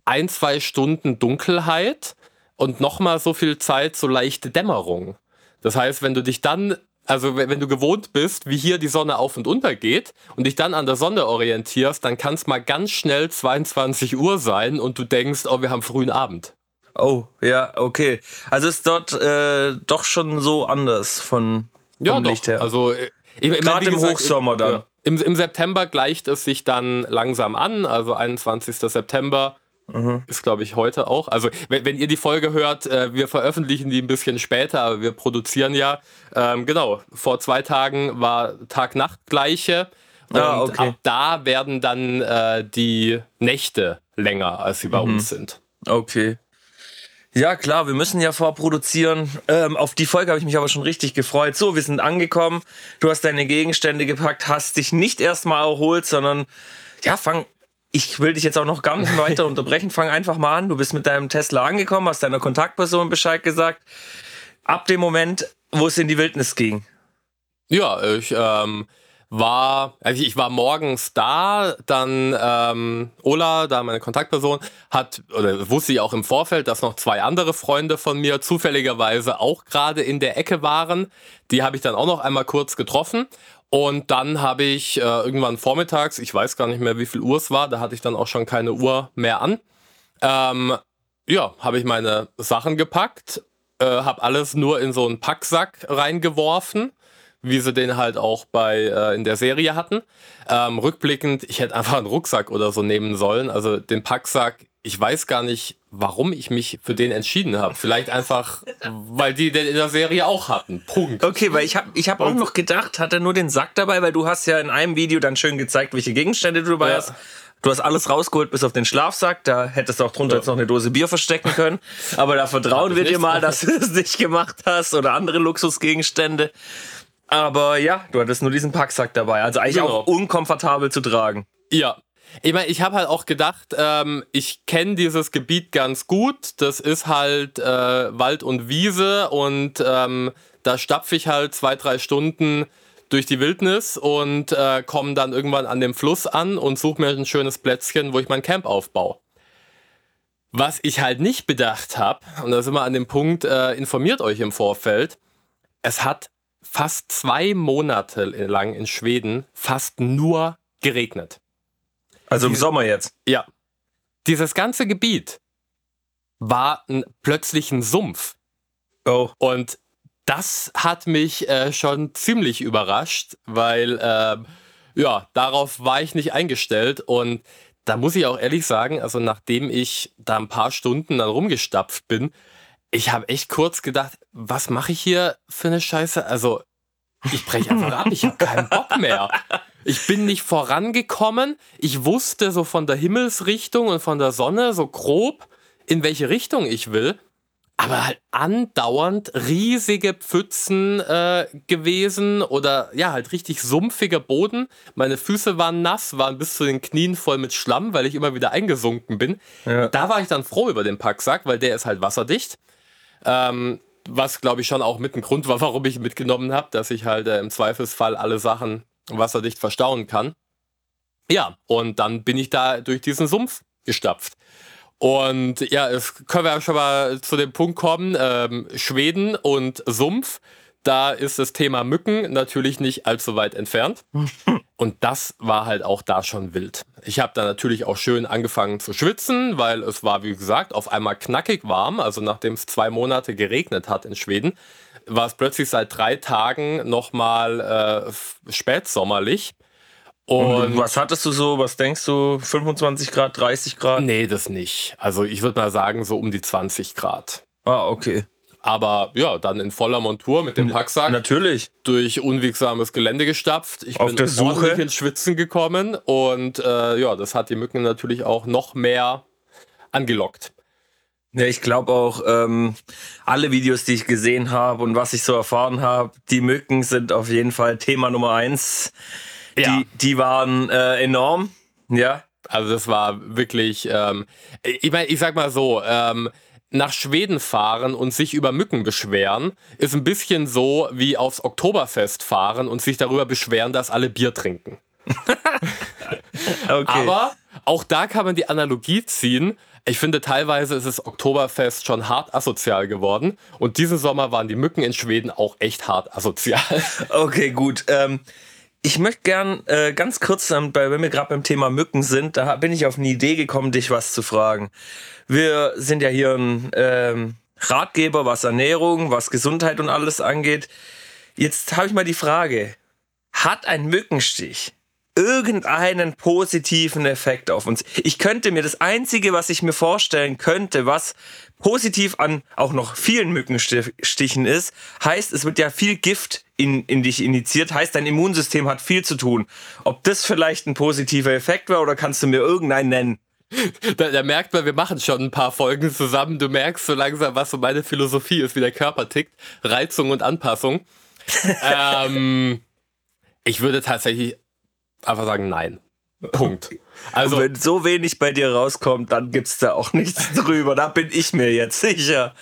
ein, zwei Stunden Dunkelheit und nochmal so viel Zeit, so leichte Dämmerung. Das heißt, wenn du dich dann also wenn du gewohnt bist, wie hier die Sonne auf und unter geht und dich dann an der Sonne orientierst, dann kann es mal ganz schnell 22 Uhr sein und du denkst, oh, wir haben frühen Abend. Oh, ja, okay. Also ist dort äh, doch schon so anders von vom Ja, Licht doch. her. Also äh, Gerade im gesagt, Hochsommer dann. Ja. Im, Im September gleicht es sich dann langsam an, also 21. September Mhm. ist, glaube ich, heute auch. Also wenn, wenn ihr die Folge hört, äh, wir veröffentlichen die ein bisschen später, aber wir produzieren ja. Ähm, genau, vor zwei Tagen war Tag-Nacht-Gleiche. Und Ah, okay. ab da werden dann äh, die Nächte länger, als sie bei Mhm. uns sind. Okay. Ja, klar, wir müssen ja vorproduzieren. Ähm, auf die Folge habe ich mich aber schon richtig gefreut. So, wir sind angekommen. Du hast deine Gegenstände gepackt, hast dich nicht erstmal erholt, sondern ja, fang. Ich will dich jetzt auch noch gar nicht weiter unterbrechen. Fang einfach mal an. Du bist mit deinem Tesla angekommen, hast deiner Kontaktperson Bescheid gesagt. Ab dem Moment, wo es in die Wildnis ging. Ja, ich ähm, war, also ich war morgens da, dann ähm, Ola, da meine Kontaktperson, hat, oder wusste ich auch im Vorfeld, dass noch zwei andere Freunde von mir zufälligerweise auch gerade in der Ecke waren. Die habe ich dann auch noch einmal kurz getroffen. Und dann habe ich äh, irgendwann vormittags, ich weiß gar nicht mehr, wie viel Uhr es war, da hatte ich dann auch schon keine Uhr mehr an. Ähm, ja, habe ich meine Sachen gepackt, äh, habe alles nur in so einen Packsack reingeworfen, wie sie den halt auch bei äh, in der Serie hatten. Ähm, rückblickend, ich hätte einfach einen Rucksack oder so nehmen sollen. Also den Packsack, ich weiß gar nicht, warum ich mich für den entschieden habe. Vielleicht einfach, weil die den in der Serie auch hatten. Punkt. Okay, weil ich habe ich hab auch noch gedacht, hat er nur den Sack dabei, weil du hast ja in einem Video dann schön gezeigt, welche Gegenstände du dabei Ja. hast. Du hast alles rausgeholt bis auf den Schlafsack, da hättest du auch drunter Ja. jetzt noch eine Dose Bier verstecken können. Aber da vertrauen wir dir mal, dass du es nicht gemacht hast oder andere Luxusgegenstände. Aber ja, du hattest nur diesen Packsack dabei. Also eigentlich Genau. auch unkomfortabel zu tragen. Ja. Ich meine, ich habe halt auch gedacht, ähm, ich kenne dieses Gebiet ganz gut. Das ist halt äh, Wald und Wiese und ähm, da stapfe ich halt zwei, drei Stunden durch die Wildnis und äh, komme dann irgendwann an dem Fluss an und suche mir ein schönes Plätzchen, wo ich mein Camp aufbaue. Was ich halt nicht bedacht habe, und da sind wir an dem Punkt, äh, informiert euch im Vorfeld, es hat fast zwei Monate lang in Schweden fast nur geregnet. Also im Sommer jetzt. Ja. Dieses ganze Gebiet war ein, plötzlich ein Sumpf. Oh. Und das hat mich äh, schon ziemlich überrascht, weil ähm, ja, darauf war ich nicht eingestellt. Und da muss ich auch ehrlich sagen, also nachdem ich da ein paar Stunden dann rumgestapft bin, ich habe echt kurz gedacht, was mache ich hier für eine Scheiße? Also ich breche einfach ab, ich habe keinen Bock mehr. Ich bin nicht vorangekommen. Ich wusste so von der Himmelsrichtung und von der Sonne so grob, in welche Richtung ich will. Aber halt andauernd riesige Pfützen äh, gewesen oder ja, halt richtig sumpfiger Boden. Meine Füße waren nass, waren bis zu den Knien voll mit Schlamm, weil ich immer wieder eingesunken bin. Ja. Da war ich dann froh über den Packsack, weil der ist halt wasserdicht. Ähm, was glaube ich schon auch mit ein Grund war, warum ich mitgenommen habe, dass ich halt äh, im Zweifelsfall alle Sachen wasserdicht verstauen kann. Ja, und dann bin ich da durch diesen Sumpf gestapft. Und ja, es können wir schon mal zu dem Punkt kommen, ähm, Schweden und Sumpf. Da ist das Thema Mücken natürlich nicht allzu weit entfernt. Und das war halt auch da schon wild. Ich habe da natürlich auch schön angefangen zu schwitzen, weil es war, wie gesagt, auf einmal knackig warm. Also nachdem es zwei Monate geregnet hat in Schweden, war es plötzlich seit drei Tagen nochmal äh, spätsommerlich. Und was hattest du so? Was denkst du? 25 Grad, 30 Grad? Nee, das nicht. Also ich würde mal sagen, so um die 20 Grad. Ah, okay. Aber ja, dann in voller Montur mit dem Packsack Natürlich. durch unwegsames Gelände gestapft. Ich Auf bin der Suche? ins Schwitzen gekommen und äh, ja, das hat die Mücken natürlich auch noch mehr angelockt. Ja, ich glaube auch, ähm, alle Videos, die ich gesehen habe und was ich so erfahren habe, die Mücken sind auf jeden Fall Thema Nummer eins. Ja. Die, die waren äh, enorm. Ja. Also das war wirklich, ähm, ich meine, ich sag mal so, ähm, nach Schweden fahren und sich über Mücken beschweren, ist ein bisschen so wie aufs Oktoberfest fahren und sich darüber beschweren, dass alle Bier trinken. Okay. Aber auch da kann man die Analogie ziehen. Ich finde, teilweise ist das Oktoberfest schon hart asozial geworden. Und diesen Sommer waren die Mücken in Schweden auch echt hart asozial. Okay, gut. Ähm, ich möchte gern äh, ganz kurz, wenn wir gerade beim Thema Mücken sind, da bin ich auf eine Idee gekommen, dich was zu fragen. Wir sind ja hier ein ähm, Ratgeber, was Ernährung, was Gesundheit und alles angeht. Jetzt habe ich mal die Frage, hat ein Mückenstich irgendeinen positiven Effekt auf uns. Ich könnte mir das Einzige, was ich mir vorstellen könnte, was positiv an auch noch vielen Mückenstichen ist, heißt, es wird ja viel Gift in, in dich initiiert, heißt, dein Immunsystem hat viel zu tun. Ob das vielleicht ein positiver Effekt war oder kannst du mir irgendeinen nennen? Da, da, merkt man, wir machen schon ein paar Folgen zusammen. Du merkst so langsam, was so meine Philosophie ist, wie der Körper tickt. Reizung und Anpassung. ähm, ich würde tatsächlich einfach sagen, nein. Punkt. Also, Und wenn so wenig bei dir rauskommt, dann gibt es da auch nichts drüber. Da bin ich mir jetzt sicher.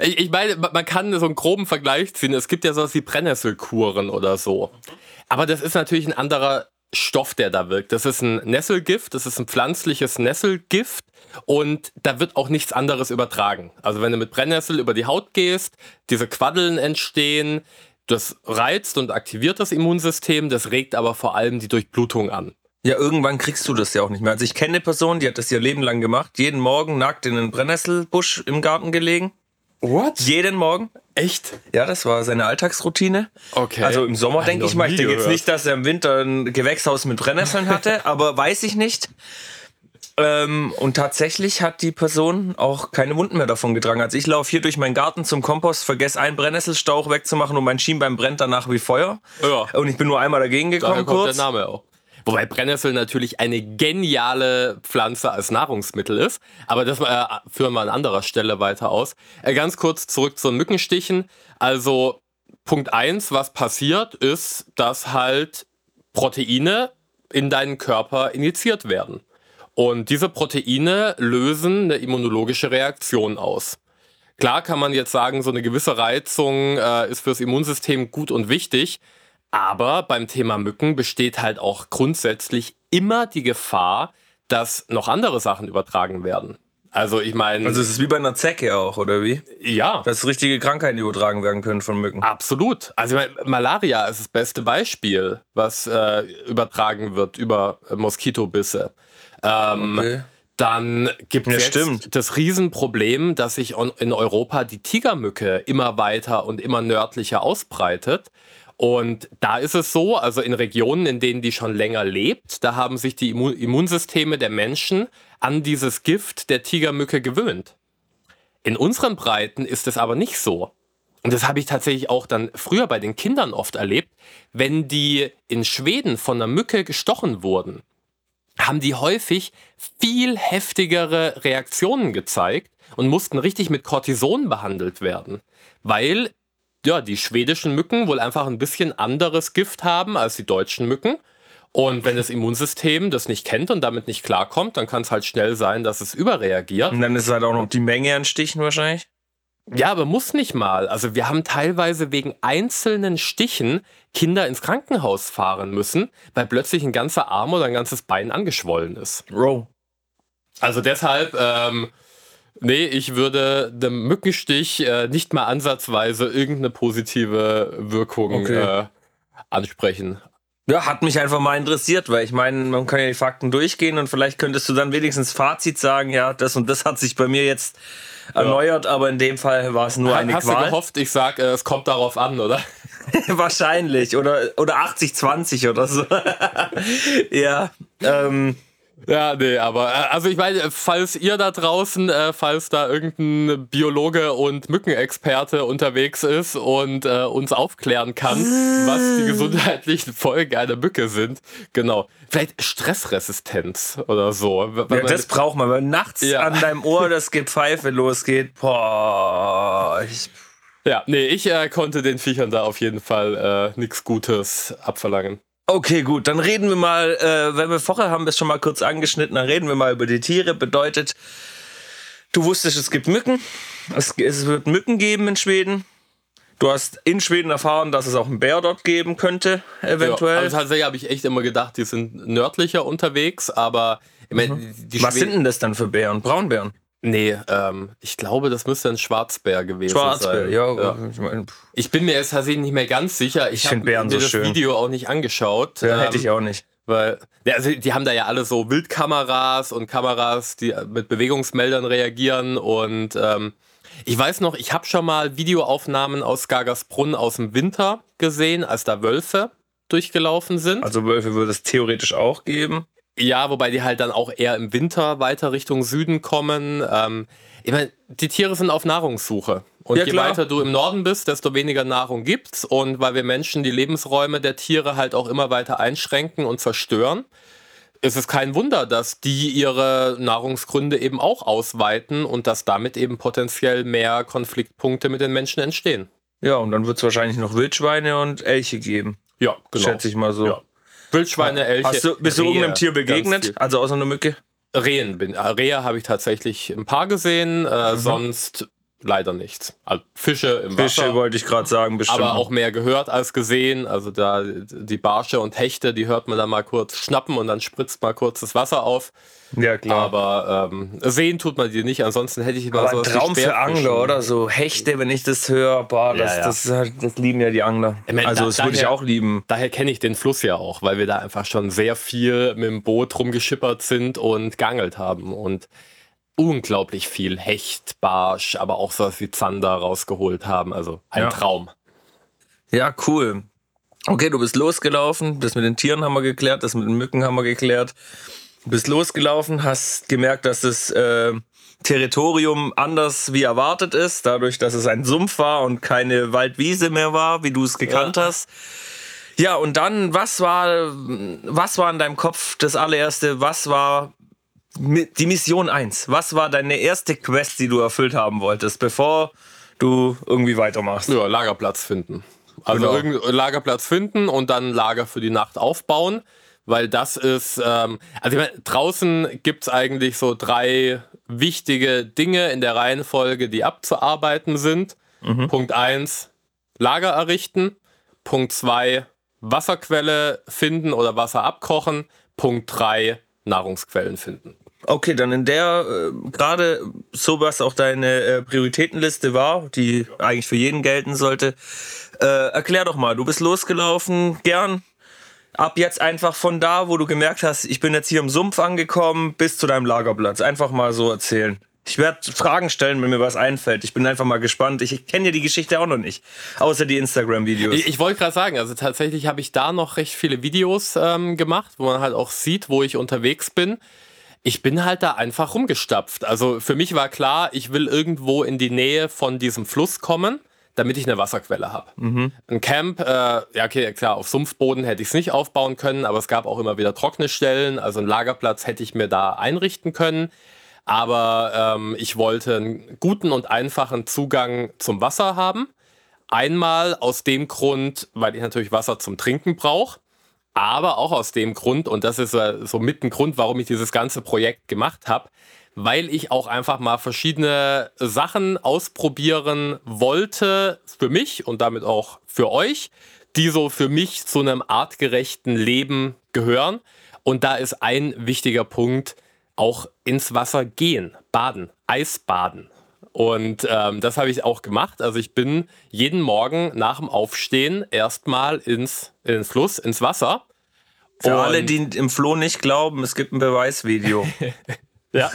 Ich, ich, meine, man kann so einen groben Vergleich ziehen. Es gibt ja sowas wie Brennnesselkuren oder so. Aber das ist natürlich ein anderer Stoff, der da wirkt. Das ist ein Nesselgift, das ist ein pflanzliches Nesselgift und da wird auch nichts anderes übertragen. Also wenn du mit Brennnessel über die Haut gehst, diese Quaddeln entstehen, das reizt und aktiviert das Immunsystem, das regt aber vor allem die Durchblutung an. Ja, irgendwann kriegst du das ja auch nicht mehr. Also ich kenne eine Person, die hat das ihr Leben lang gemacht. Jeden Morgen nackt in einen Brennnesselbusch im Garten gelegen. What? Jeden Morgen. Echt? Ja, das war seine Alltagsroutine. Okay. Also im Sommer denke ich mal. Ich denke jetzt nicht, dass er im Winter ein Gewächshaus mit Brennnesseln hatte, aber weiß ich nicht. Ähm, und tatsächlich hat die Person auch keine Wunden mehr davon getragen. Also ich laufe hier durch meinen Garten zum Kompost, vergesse einen Brennnesselstauch wegzumachen und mein Schienbein brennt danach wie Feuer. Ja. Und ich bin nur einmal dagegen gekommen Daher kommt kurz. der Name auch. Wobei Brennnessel natürlich eine geniale Pflanze als Nahrungsmittel ist. Aber das äh, führen wir an anderer Stelle weiter aus. Äh, ganz kurz zurück zu Mückenstichen. Also Punkt eins, was passiert, ist, dass halt Proteine in deinen Körper injiziert werden. Und diese Proteine lösen eine immunologische Reaktion aus. Klar kann man jetzt sagen, so eine gewisse Reizung äh, ist fürs Immunsystem gut und wichtig, aber beim Thema Mücken besteht halt auch grundsätzlich immer die Gefahr, dass noch andere Sachen übertragen werden. Also ich meine. Also es ist wie bei einer Zecke auch, oder wie? Ja. Dass richtige Krankheiten übertragen werden können von Mücken. Absolut. Also ich mein, Malaria ist das beste Beispiel, was äh, übertragen wird über äh, Moskitobisse. Ähm, okay. Dann gibt es ja, das Riesenproblem, dass sich in Europa die Tigermücke immer weiter und immer nördlicher ausbreitet. Und da ist es so, also in Regionen, in denen die schon länger lebt, da haben sich die Immunsysteme der Menschen an dieses Gift der Tigermücke gewöhnt. In unseren Breiten ist es aber nicht so. Und das habe ich tatsächlich auch dann früher bei den Kindern oft erlebt, wenn die in Schweden von einer Mücke gestochen wurden haben die häufig viel heftigere Reaktionen gezeigt und mussten richtig mit Cortison behandelt werden, weil ja, die schwedischen Mücken wohl einfach ein bisschen anderes Gift haben als die deutschen Mücken. Und wenn das Immunsystem das nicht kennt und damit nicht klarkommt, dann kann es halt schnell sein, dass es überreagiert. Und dann ist halt auch noch die Menge an Stichen wahrscheinlich. Ja, aber muss nicht mal. Also wir haben teilweise wegen einzelnen Stichen Kinder ins Krankenhaus fahren müssen, weil plötzlich ein ganzer Arm oder ein ganzes Bein angeschwollen ist. Row. Also deshalb, ähm, nee, ich würde dem Mückenstich äh, nicht mal ansatzweise irgendeine positive Wirkung okay. äh, ansprechen. Ja, hat mich einfach mal interessiert, weil ich meine, man kann ja die Fakten durchgehen und vielleicht könntest du dann wenigstens Fazit sagen, ja, das und das hat sich bei mir jetzt erneuert, ja. aber in dem Fall war es nur eine Hast Qual. Hast du gehofft, ich sag, äh, es kommt darauf an, oder? Wahrscheinlich. Oder, oder 80-20 oder so. ja. Ähm. Ja, nee, aber äh, also ich meine, falls ihr da draußen, äh, falls da irgendein Biologe und Mückenexperte unterwegs ist und äh, uns aufklären kann, was die gesundheitlichen Folgen einer Mücke sind, genau. Vielleicht Stressresistenz oder so. Ja, das braucht man, wenn nachts ja. an deinem Ohr das Gepfeife losgeht, boah, ich ja, nee, ich äh, konnte den Viechern da auf jeden Fall äh, nichts Gutes abverlangen. Okay, gut, dann reden wir mal, äh, wenn wir vorher haben wir es schon mal kurz angeschnitten, dann reden wir mal über die Tiere. Bedeutet, du wusstest, es gibt Mücken, es, es wird Mücken geben in Schweden. Du hast in Schweden erfahren, dass es auch einen Bär dort geben könnte, eventuell. Ja, also tatsächlich habe ich echt immer gedacht, die sind nördlicher unterwegs, aber ich mein, mhm. Was sind denn das dann für Bären? Braunbären? Nee, ähm, ich glaube, das müsste ein Schwarzbär gewesen Schwarzbär, sein. ja. ja. Ich, mein, Ich bin mir jetzt tatsächlich nicht mehr ganz sicher. Ich, Ich habe mir so das schön. Video auch nicht angeschaut. ja, ähm, hätte ich auch nicht. Weil, also die haben da ja alle so Wildkameras und Kameras, die mit Bewegungsmeldern reagieren. Und ähm, ich weiß noch, ich habe schon mal Videoaufnahmen aus Gagersbrunn aus dem Winter gesehen, als da Wölfe durchgelaufen sind. Also Wölfe würde es theoretisch auch geben. Ja, wobei die halt dann auch eher im Winter weiter Richtung Süden kommen. Ähm, ich meine, die Tiere sind auf Nahrungssuche. Und Ja, je klar. weiter du im Norden bist, desto weniger Nahrung gibt's. Und weil wir Menschen die Lebensräume der Tiere halt auch immer weiter einschränken und zerstören, ist es kein Wunder, dass die ihre Nahrungsgründe eben auch ausweiten und dass damit eben potenziell mehr Konfliktpunkte mit den Menschen entstehen. Ja, und dann wird es wahrscheinlich noch Wildschweine und Elche geben. Ja, genau. Schätze ich mal so. Ja. Wildschweine, Elche. Hast du, bist du Rehe, irgendeinem Tier begegnet? Also außer einer Mücke? Rehen bin. äh, Rehe habe ich tatsächlich ein paar gesehen, äh, sonst leider nichts. Also Fische im Fische Wasser, wollte ich gerade sagen, bestimmt. aber auch mehr gehört als gesehen. Also da die Barsche und Hechte, die hört man dann mal kurz schnappen und dann spritzt mal kurz das Wasser auf. ja, klar. Aber ähm, sehen tut man die nicht. Ansonsten hätte ich immer Aber so ein Traum für Angler, oder? So Hechte, wenn ich das höre, boah, das, Ja, ja. Das, ist halt- das lieben ja die Angler. Ich mein, also da- das würde ich auch lieben. Daher kenne ich den Fluss ja auch, weil wir da einfach schon sehr viel mit dem Boot rumgeschippert sind und geangelt haben und unglaublich viel Hecht, Barsch, aber auch sowas wie Zander rausgeholt haben. Also ein Ja. Traum. Ja, cool. Okay, du bist losgelaufen. Das mit den Tieren haben wir geklärt, das mit den Mücken haben wir geklärt. Du bist losgelaufen, hast gemerkt, dass das äh, Territorium anders wie erwartet ist, dadurch, dass es ein Sumpf war und keine Waldwiese mehr war, wie du es gekannt Ja. hast. Ja, und dann, was war, was war in deinem Kopf das allererste? Was war die Mission 1? Was war deine erste Quest, die du erfüllt haben wolltest, bevor du irgendwie weitermachst? Ja, Lagerplatz finden. Also Genau. irgendeinen Lagerplatz finden und dann Lager für die Nacht aufbauen. Weil das ist, ähm, also ich meine, draußen gibt's eigentlich so drei wichtige Dinge in der Reihenfolge, die abzuarbeiten sind. Punkt eins Lager errichten. Punkt zwei Wasserquelle finden oder Wasser abkochen. Punkt drei Nahrungsquellen finden. Okay, dann in der, äh, gerade so was auch deine äh, Prioritätenliste war, die eigentlich für jeden gelten sollte, äh, erklär doch mal, du bist losgelaufen, gern. Ab jetzt einfach von da, wo du gemerkt hast, ich bin jetzt hier im Sumpf angekommen, bis zu deinem Lagerplatz. Einfach mal so erzählen. Ich werde Fragen stellen, wenn mir was einfällt. Ich bin einfach mal gespannt. Ich kenne ja die Geschichte auch noch nicht. Außer die Instagram-Videos. Ich, ich wollte gerade sagen, also tatsächlich habe ich da noch recht viele Videos ähm, gemacht, wo man halt auch sieht, wo ich unterwegs bin. Ich bin halt da einfach rumgestapft. Also für mich war klar, ich will irgendwo in die Nähe von diesem Fluss kommen, damit ich eine Wasserquelle habe. Ein Camp, äh, ja okay, klar, auf Sumpfboden hätte ich es nicht aufbauen können, aber es gab auch immer wieder trockene Stellen. Also einen Lagerplatz hätte ich mir da einrichten können. Aber ähm, ich wollte einen guten und einfachen Zugang zum Wasser haben. Einmal aus dem Grund, weil ich natürlich Wasser zum Trinken brauche, aber auch aus dem Grund, und das ist so mit ein Grund, warum ich dieses ganze Projekt gemacht habe, weil ich auch einfach mal verschiedene Sachen ausprobieren wollte für mich und damit auch für euch, die so für mich zu einem artgerechten Leben gehören. Und da ist ein wichtiger Punkt, auch ins Wasser gehen, baden, Eisbaden. Und ähm, das habe ich auch gemacht. Also ich bin jeden Morgen nach dem Aufstehen erstmal ins, in den Fluss, ins Wasser. Für Und- alle, die im Flo nicht glauben, es gibt ein Beweisvideo. Ja.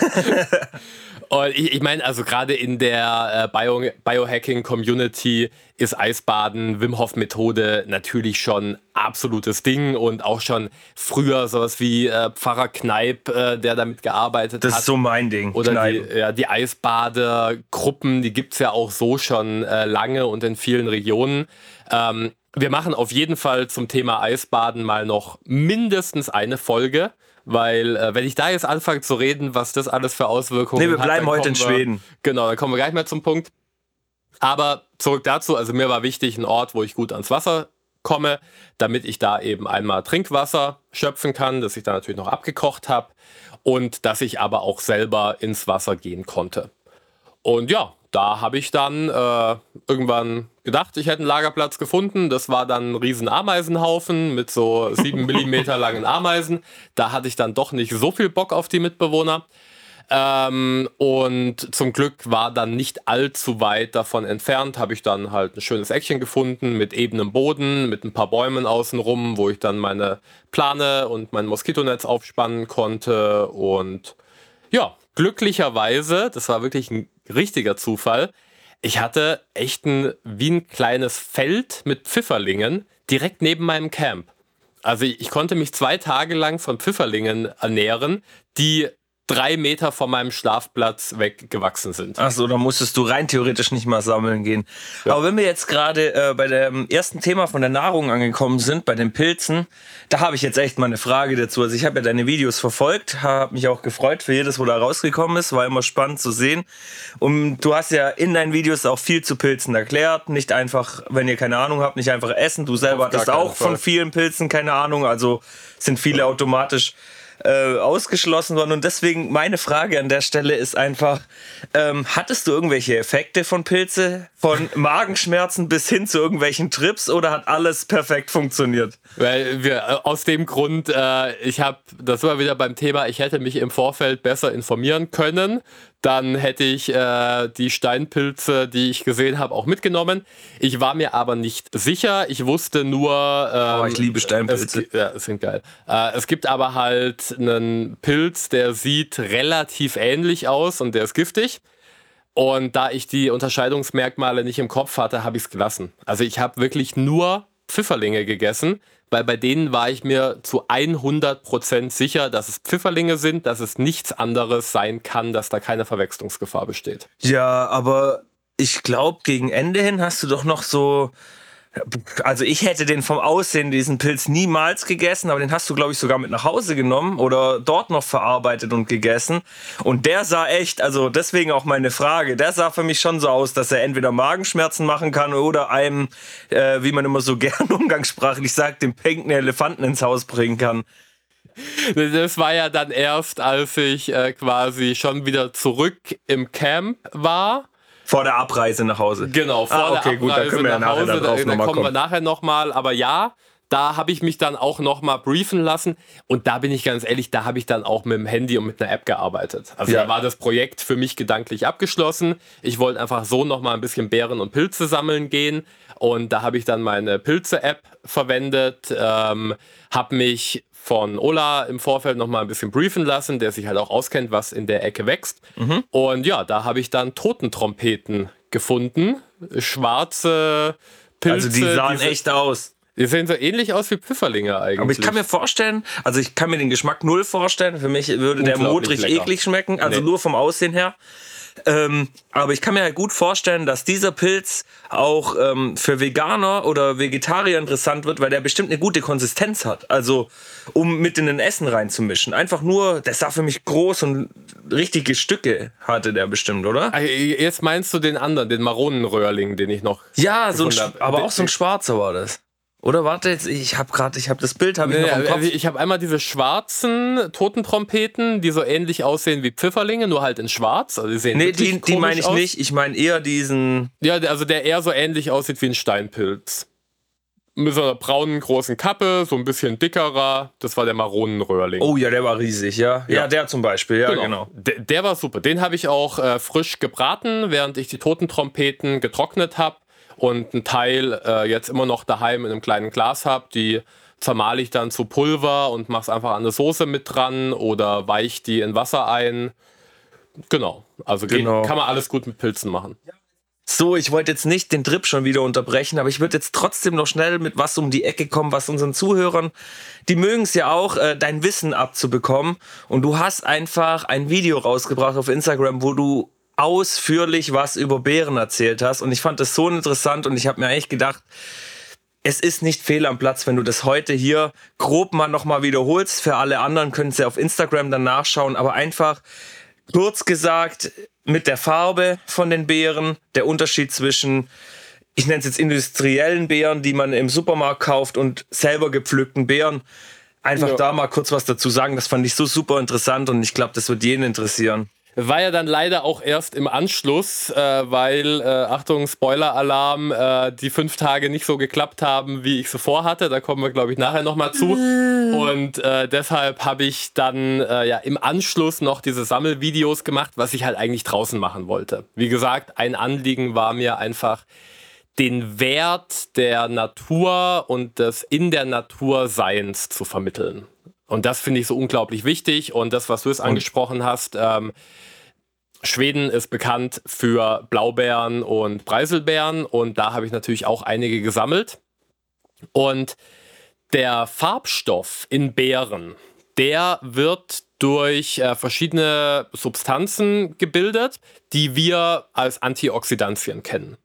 Und ich, ich meine, also gerade in der äh, Bio, Biohacking-Community ist Eisbaden, Wim Hof-Methode natürlich schon absolutes Ding und auch schon früher sowas wie äh, Pfarrer Kneip, äh, der damit gearbeitet Das hat. ist so mein Ding. Oder die, ja, die Eisbadegruppen, die gibt es ja auch so schon äh, lange und in vielen Regionen. Ähm, wir machen auf jeden Fall zum Thema Eisbaden mal noch mindestens eine Folge, weil äh, wenn ich da jetzt anfange zu reden, was das alles für Auswirkungen Nee, wir hat, bleiben dann heute in wir- Schweden. Genau, dann kommen wir gleich mal zum Punkt. Aber zurück dazu, also mir war wichtig ein Ort, wo ich gut ans Wasser komme, damit ich da eben einmal Trinkwasser schöpfen kann, das ich dann natürlich noch abgekocht habe und dass ich aber auch selber ins Wasser gehen konnte. Und ja, da habe ich dann äh, irgendwann gedacht, ich hätte einen Lagerplatz gefunden. Das war dann ein riesen Ameisenhaufen mit so sieben Millimeter langen Ameisen. Da hatte ich dann doch nicht so viel Bock auf die Mitbewohner. Ähm, und zum Glück war dann nicht allzu weit davon entfernt, habe ich dann halt ein schönes Eckchen gefunden mit ebenem Boden, mit ein paar Bäumen außenrum, wo ich dann meine Plane und mein Moskitonetz aufspannen konnte. Und ja, glücklicherweise, das war wirklich ein richtiger Zufall, ich hatte echt ein, wie ein kleines Feld mit Pfifferlingen direkt neben meinem Camp. Also ich, ich konnte mich zwei Tage lang von Pfifferlingen ernähren, die drei Meter von meinem Schlafplatz weggewachsen sind. Achso, da musstest du rein theoretisch nicht mal sammeln gehen. Ja. Aber wenn wir jetzt gerade äh, bei dem ersten Thema von der Nahrung angekommen sind, bei den Pilzen, da habe ich jetzt echt mal eine Frage dazu. Also ich habe ja deine Videos verfolgt, habe mich auch gefreut für jedes, wo da rausgekommen ist, war immer spannend zu sehen. Und du hast ja in deinen Videos auch viel zu Pilzen erklärt. Nicht einfach, wenn ihr keine Ahnung habt, nicht einfach essen. Du selber hattest auch Fall. von vielen Pilzen keine Ahnung, also sind viele automatisch äh, ausgeschlossen worden. Und deswegen meine Frage an der Stelle ist einfach, ähm, hattest du irgendwelche Effekte von Pilze? Von Magenschmerzen bis hin zu irgendwelchen Trips oder hat alles perfekt funktioniert? Weil wir äh, aus dem Grund, äh, ich habe, das war wieder beim Thema, ich hätte mich im Vorfeld besser informieren können dann hätte ich äh, die Steinpilze, die ich gesehen habe, auch mitgenommen. Ich war mir aber nicht sicher. Ich wusste nur. Ähm, oh, ich liebe Steinpilze. Es, ja, sind geil. Äh, es gibt aber halt einen Pilz, der sieht relativ ähnlich aus und der ist giftig. Und da ich die Unterscheidungsmerkmale nicht im Kopf hatte, habe ich es gelassen. Also ich habe wirklich nur Pfifferlinge gegessen weil bei denen war ich mir zu 100% sicher, dass es Pfifferlinge sind, dass es nichts anderes sein kann, dass da keine Verwechslungsgefahr besteht. Ja, aber ich glaube, gegen Ende hin hast du doch noch so also ich hätte den vom Aussehen, diesen Pilz, niemals gegessen, aber den hast du, glaube ich, sogar mit nach Hause genommen oder dort noch verarbeitet und gegessen. Und der sah echt, also deswegen auch meine Frage, der sah für mich schon so aus, dass er entweder Magenschmerzen machen kann oder einem, äh, wie man immer so gern umgangssprachlich sagt, den pinken Elefanten ins Haus bringen kann. Das war ja dann erst, als ich äh, quasi schon wieder zurück im Camp war vor der Abreise nach Hause. Genau, vor ah, okay, der Abreise gut, da können wir ja nachher Hause. Da, da kommen wir nachher nochmal. Aber ja, da habe ich mich dann auch nochmal briefen lassen. Und da bin ich ganz ehrlich, da habe ich dann auch mit dem Handy und mit einer App gearbeitet. Also ja. da war das Projekt für mich gedanklich abgeschlossen. Ich wollte einfach so nochmal ein bisschen Beeren und Pilze sammeln gehen. Und da habe ich dann meine Pilze-App verwendet, ähm, habe mich von Ola im Vorfeld noch mal ein bisschen briefen lassen, der sich halt auch auskennt, was in der Ecke wächst. Mhm. Und ja, da habe ich dann Totentrompeten gefunden. Schwarze Pilze. Also die sahen diese, echt aus. Die sehen so ähnlich aus wie Pfifferlinge eigentlich. Aber ich kann mir vorstellen, also ich kann mir den Geschmack null vorstellen. Für mich würde der modrig eklig schmecken, also nee. nur vom Aussehen her. Ähm, aber ich kann mir halt gut vorstellen, dass dieser Pilz auch ähm, für Veganer oder Vegetarier interessant wird, weil der bestimmt eine gute Konsistenz hat. Also, um mit in den Essen reinzumischen. Einfach nur, der sah für mich groß und richtige Stücke hatte der bestimmt, oder? Ah, jetzt meinst du den anderen, den Maronenröhrling, den ich noch. Ja, so ein, aber auch so ein schwarzer war das. Oder warte jetzt, ich habe gerade, ich habe das Bild, habe ich nee, noch im Kopf. Ich habe einmal diese schwarzen Totentrompeten, die so ähnlich aussehen wie Pfifferlinge, nur halt in schwarz. Also die sehen nee, die, die meine ich aus. nicht. Ich meine eher diesen. Ja, also der eher so ähnlich aussieht wie ein Steinpilz. Mit so einer braunen großen Kappe, so ein bisschen dickerer. Das war der Maronenröhrling. Oh ja, der war riesig, ja. Ja, ja der zum Beispiel, ja, genau. genau. Der, der, war super. Den habe ich auch äh, frisch gebraten, während ich die Totentrompeten getrocknet habe und ein Teil äh, jetzt immer noch daheim in einem kleinen Glas habe, die zermale ich dann zu Pulver und mache es einfach an eine Soße mit dran oder weich die in Wasser ein. Genau, also genau. kann man alles gut mit Pilzen machen. So, ich wollte jetzt nicht den Trip schon wieder unterbrechen, aber ich würde jetzt trotzdem noch schnell mit was um die Ecke kommen, was unseren Zuhörern, die mögen es ja auch, äh, dein Wissen abzubekommen. Und du hast einfach ein Video rausgebracht auf Instagram, wo du ausführlich was über Bären erzählt hast. Und ich fand das so interessant und ich habe mir eigentlich gedacht, es ist nicht fehl am Platz, wenn du das heute hier grob mal nochmal wiederholst. Für alle anderen können sie auf Instagram dann nachschauen, aber einfach kurz gesagt mit der Farbe von den Beeren, der Unterschied zwischen, ich nenne es jetzt industriellen Beeren, die man im Supermarkt kauft und selber gepflückten Beeren. Einfach ja. da mal kurz was dazu sagen. Das fand ich so super interessant und ich glaube, das wird jeden interessieren. War ja dann leider auch erst im Anschluss, äh, weil, äh, Achtung, Spoiler-Alarm, äh, die fünf Tage nicht so geklappt haben, wie ich sie vorhatte. Da kommen wir, glaube ich, nachher nochmal zu. Und äh, deshalb habe ich dann äh, ja im Anschluss noch diese Sammelvideos gemacht, was ich halt eigentlich draußen machen wollte. Wie gesagt, ein Anliegen war mir einfach, den Wert der Natur und des in der Natur Seins zu vermitteln. Und das finde ich so unglaublich wichtig. Und das, was du es angesprochen hast, ähm, Schweden ist bekannt für Blaubeeren und Preiselbeeren und da habe ich natürlich auch einige gesammelt. Und der Farbstoff in Beeren, der wird durch äh, verschiedene Substanzen gebildet, die wir als Antioxidantien kennen.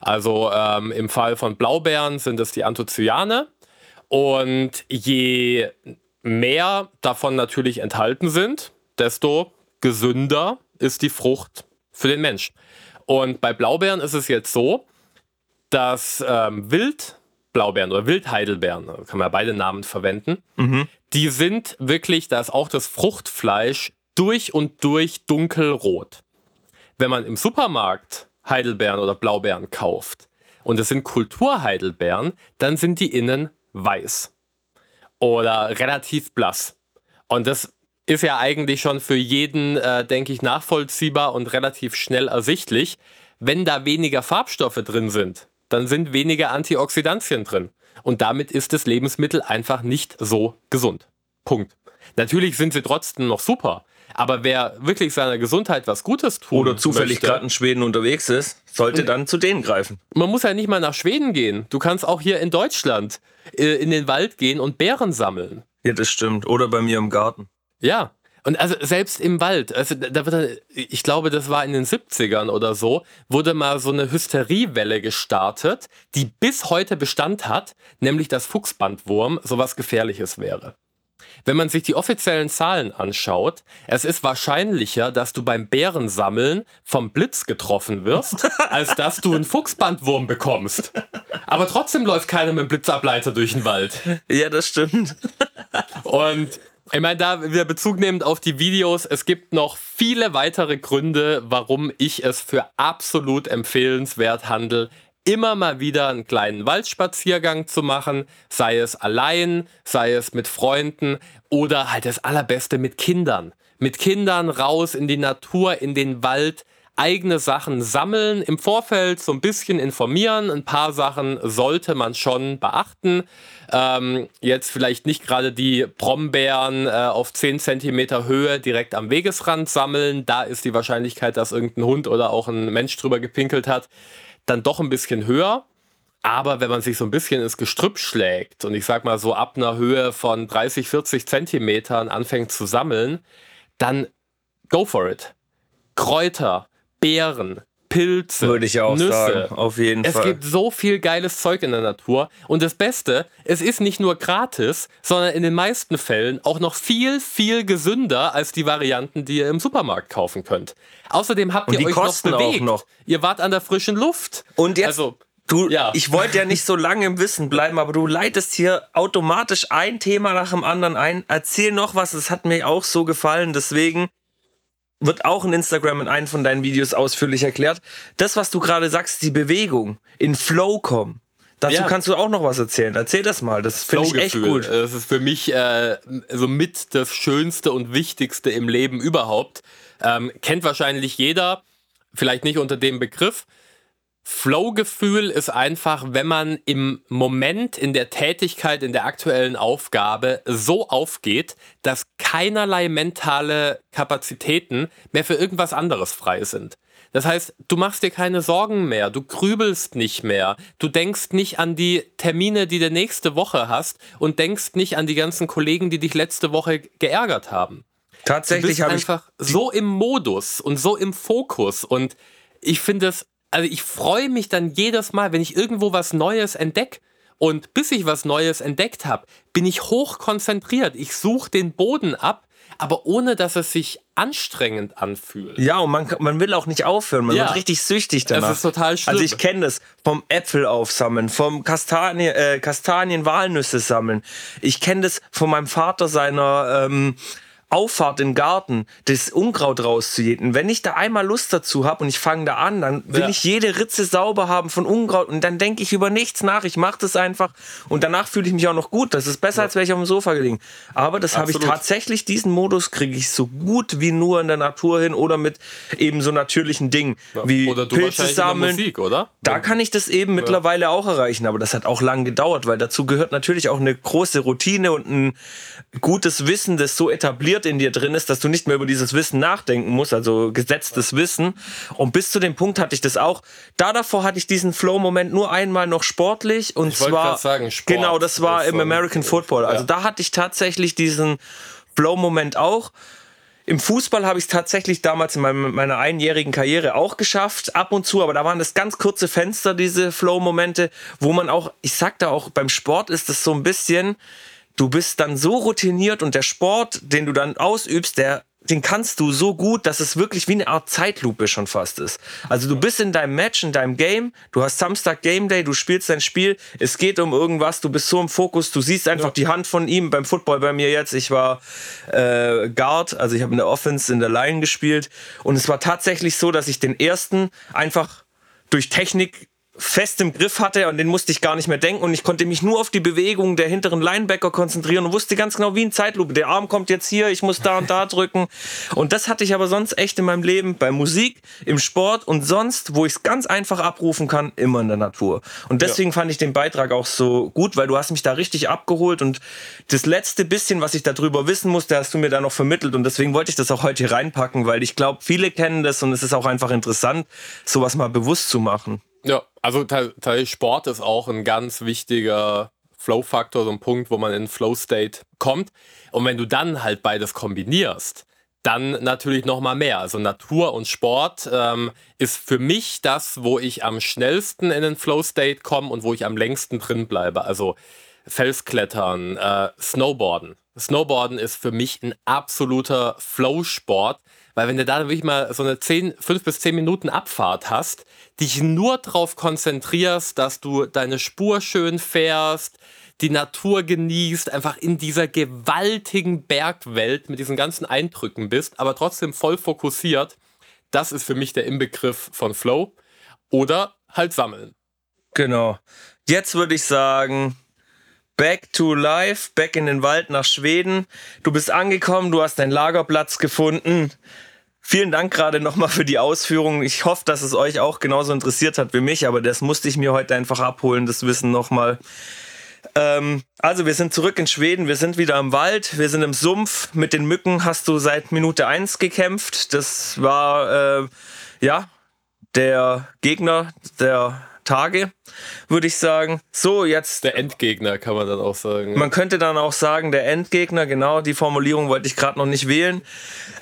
Also ähm, im Fall von Blaubeeren sind es die Anthocyane. Und je mehr davon natürlich enthalten sind, desto gesünder ist die Frucht für den Mensch. Und bei Blaubeeren ist es jetzt so, dass ähm, Wildblaubeeren oder Wildheidelbeeren, kann man ja beide Namen verwenden, mhm. die sind wirklich, da ist auch das Fruchtfleisch durch und durch dunkelrot. Wenn man im Supermarkt Heidelbeeren oder Blaubeeren kauft und es sind Kulturheidelbeeren, dann sind die innen weiß oder relativ blass. Und das ist ja eigentlich schon für jeden, äh, denke ich, nachvollziehbar und relativ schnell ersichtlich. Wenn da weniger Farbstoffe drin sind, dann sind weniger Antioxidantien drin. Und damit ist das Lebensmittel einfach nicht so gesund. Punkt. Natürlich sind sie trotzdem noch super. Aber wer wirklich seiner Gesundheit was Gutes tut oder zufällig gerade in Schweden unterwegs ist, sollte dann zu denen greifen. Man muss ja nicht mal nach Schweden gehen. Du kannst auch hier in Deutschland äh, in den Wald gehen und Beeren sammeln. Ja, das stimmt. Oder bei mir im Garten. Ja. Und also selbst im Wald, also da wird, ich glaube, das war in den 70ern oder so, wurde mal so eine Hysteriewelle gestartet, die bis heute Bestand hat, nämlich dass Fuchsbandwurm sowas Gefährliches wäre. Wenn man sich die offiziellen Zahlen anschaut, es ist wahrscheinlicher, dass du beim Bärensammeln vom Blitz getroffen wirst, als dass du einen Fuchsbandwurm bekommst. Aber trotzdem läuft keiner mit dem Blitzableiter durch den Wald. Ja, das stimmt. Und ich meine, da wieder Bezug nehmend auf die Videos, es gibt noch viele weitere Gründe, warum ich es für absolut empfehlenswert handle, immer mal wieder einen kleinen Waldspaziergang zu machen, sei es allein, sei es mit Freunden oder halt das Allerbeste mit Kindern. Mit Kindern raus in die Natur, in den Wald, eigene Sachen sammeln, im Vorfeld so ein bisschen informieren. Ein paar Sachen sollte man schon beachten. Ähm, jetzt vielleicht nicht gerade die Brombeeren äh, auf 10 cm Höhe direkt am Wegesrand sammeln. Da ist die Wahrscheinlichkeit, dass irgendein Hund oder auch ein Mensch drüber gepinkelt hat, dann doch ein bisschen höher. Aber wenn man sich so ein bisschen ins Gestrüpp schlägt und ich sag mal so ab einer Höhe von 30, 40 Zentimetern anfängt zu sammeln, dann go for it. Kräuter, Beeren, Pilze, Würde ich auch Nüsse. sagen, auf jeden es Fall. Es gibt so viel geiles Zeug in der Natur. Und das Beste, es ist nicht nur gratis, sondern in den meisten Fällen auch noch viel, viel gesünder als die Varianten, die ihr im Supermarkt kaufen könnt. Außerdem habt Und ihr die euch kosten noch bewegt. noch. Ihr wart an der frischen Luft. Und jetzt, also, du, ja. ich wollte ja nicht so lange im Wissen bleiben, aber du leitest hier automatisch ein Thema nach dem anderen ein. Erzähl noch was, es hat mir auch so gefallen, deswegen wird auch in Instagram in einem von deinen Videos ausführlich erklärt. Das, was du gerade sagst, die Bewegung, in Flow kommen. Dazu Ja. kannst du auch noch was erzählen. Erzähl das mal. Das finde ich echt gut. Das ist für mich äh, so mit das Schönste und Wichtigste im Leben überhaupt. Ähm, kennt wahrscheinlich jeder, vielleicht nicht unter dem Begriff. Flow-Gefühl ist einfach, wenn man im Moment in der Tätigkeit, in der aktuellen Aufgabe so aufgeht, dass keinerlei mentale Kapazitäten mehr für irgendwas anderes frei sind. Das heißt, du machst dir keine Sorgen mehr, du grübelst nicht mehr, du denkst nicht an die Termine, die du nächste Woche hast und denkst nicht an die ganzen Kollegen, die dich letzte Woche geärgert haben. Tatsächlich habe ich einfach so im Modus und so im Fokus und ich finde es, also ich freue mich dann jedes Mal, wenn ich irgendwo was Neues entdecke. Und bis ich was Neues entdeckt habe, bin ich hoch konzentriert. Ich suche den Boden ab, aber ohne dass es sich anstrengend anfühlt. Ja, und man, man will auch nicht aufhören. Man Ja. wird richtig süchtig danach. Das ist total schlimm. Also ich kenne das vom Äpfel aufsammeln, vom Kastanie, äh, Kastanien, Walnüsse sammeln. Ich kenne das von meinem Vater seiner ähm, Auffahrt im Garten das Unkraut rauszujäten. Wenn ich da einmal Lust dazu habe und ich fange da an, dann will Ja. ich jede Ritze sauber haben von Unkraut und dann denke ich über nichts nach. Ich mache das einfach und danach fühle ich mich auch noch gut. Das ist besser, als wäre ich auf dem Sofa gelegen. Aber das habe ich tatsächlich, diesen Modus kriege ich so gut wie nur in der Natur hin oder mit eben so natürlichen Dingen wie Oder du Pilze sammeln. Musik, oder? Da kann ich das eben mittlerweile auch erreichen, aber das hat auch lang gedauert, weil dazu gehört natürlich auch eine große Routine und ein gutes Wissen, das so etabliert in dir drin ist, dass du nicht mehr über dieses Wissen nachdenken musst, also gesetztes Wissen. Und bis zu dem Punkt hatte ich das auch. Da davor hatte ich diesen Flow-Moment nur einmal noch sportlich und Ich zwar sagen, Sport genau, das war im so- American Football. Also Ja. da hatte ich tatsächlich diesen Flow-Moment auch. Im Fußball habe ich es tatsächlich damals in meiner einjährigen Karriere auch geschafft, ab und zu, aber da waren das ganz kurze Fenster, diese Flow-Momente, wo man auch, ich sag da auch, beim Sport ist es so ein bisschen, du bist dann so routiniert und der Sport, den du dann ausübst, der den kannst du so gut, dass es wirklich wie eine Art Zeitlupe schon fast ist. Also du bist in deinem Match, in deinem Game, du hast Samstag Game Day, du spielst dein Spiel, es geht um irgendwas, du bist so im Fokus, du siehst einfach die Hand von ihm beim Football bei mir jetzt. Ich war äh, Guard, also ich habe in der Offense in der Line gespielt und es war tatsächlich so, dass ich den ersten einfach durch Technik fest im Griff hatte und den musste ich gar nicht mehr denken und ich konnte mich nur auf die Bewegung der hinteren Linebacker konzentrieren und wusste ganz genau wie in Zeitlupe, der Arm kommt jetzt hier, ich muss da und da drücken. Und das hatte ich aber sonst echt in meinem Leben bei Musik, im Sport und sonst, wo ich es ganz einfach abrufen kann, immer in der Natur. Und deswegen fand ich den Beitrag auch so gut, weil du hast mich da richtig abgeholt und das letzte bisschen, was ich darüber wissen musste, hast du mir da noch vermittelt und deswegen wollte ich das auch heute hier reinpacken, weil ich glaube, viele kennen das und es ist auch einfach interessant, sowas mal bewusst zu machen. Ja, also te- Sport ist auch ein ganz wichtiger Flow-Faktor, so ein Punkt, wo man in Flow-State kommt. Und wenn du dann halt beides kombinierst, dann natürlich noch mal mehr. Also Natur und Sport ähm, ist für mich das, wo ich am schnellsten in den Flow-State komme und wo ich am längsten drin bleibe. Also Felsklettern, äh, Snowboarden. Snowboarden ist für mich ein absoluter Flow-Sport, weil wenn du da wirklich mal so eine 10, 5 bis 10 Minuten Abfahrt hast, dich nur darauf konzentrierst, dass du deine Spur schön fährst, die Natur genießt, einfach in dieser gewaltigen Bergwelt mit diesen ganzen Eindrücken bist, aber trotzdem voll fokussiert, das ist für mich der Inbegriff von Flow. Oder halt sammeln. Genau. Jetzt würde ich sagen, back to life, back in den Wald nach Schweden. Du bist angekommen, du hast deinen Lagerplatz gefunden. Vielen Dank gerade nochmal für die Ausführungen. Ich hoffe, dass es euch auch genauso interessiert hat wie mich, aber das musste ich mir heute einfach abholen, das Wissen nochmal. Ähm, also wir sind zurück in Schweden, wir sind wieder im Wald, wir sind im Sumpf. Mit den Mücken hast du seit Minute 1 gekämpft. Das war, äh, ja, der Gegner der Tage, würde ich sagen. So, jetzt Der Endgegner kann man dann auch sagen. man könnte dann auch sagen, der Endgegner, genau, die Formulierung wollte ich gerade noch nicht wählen.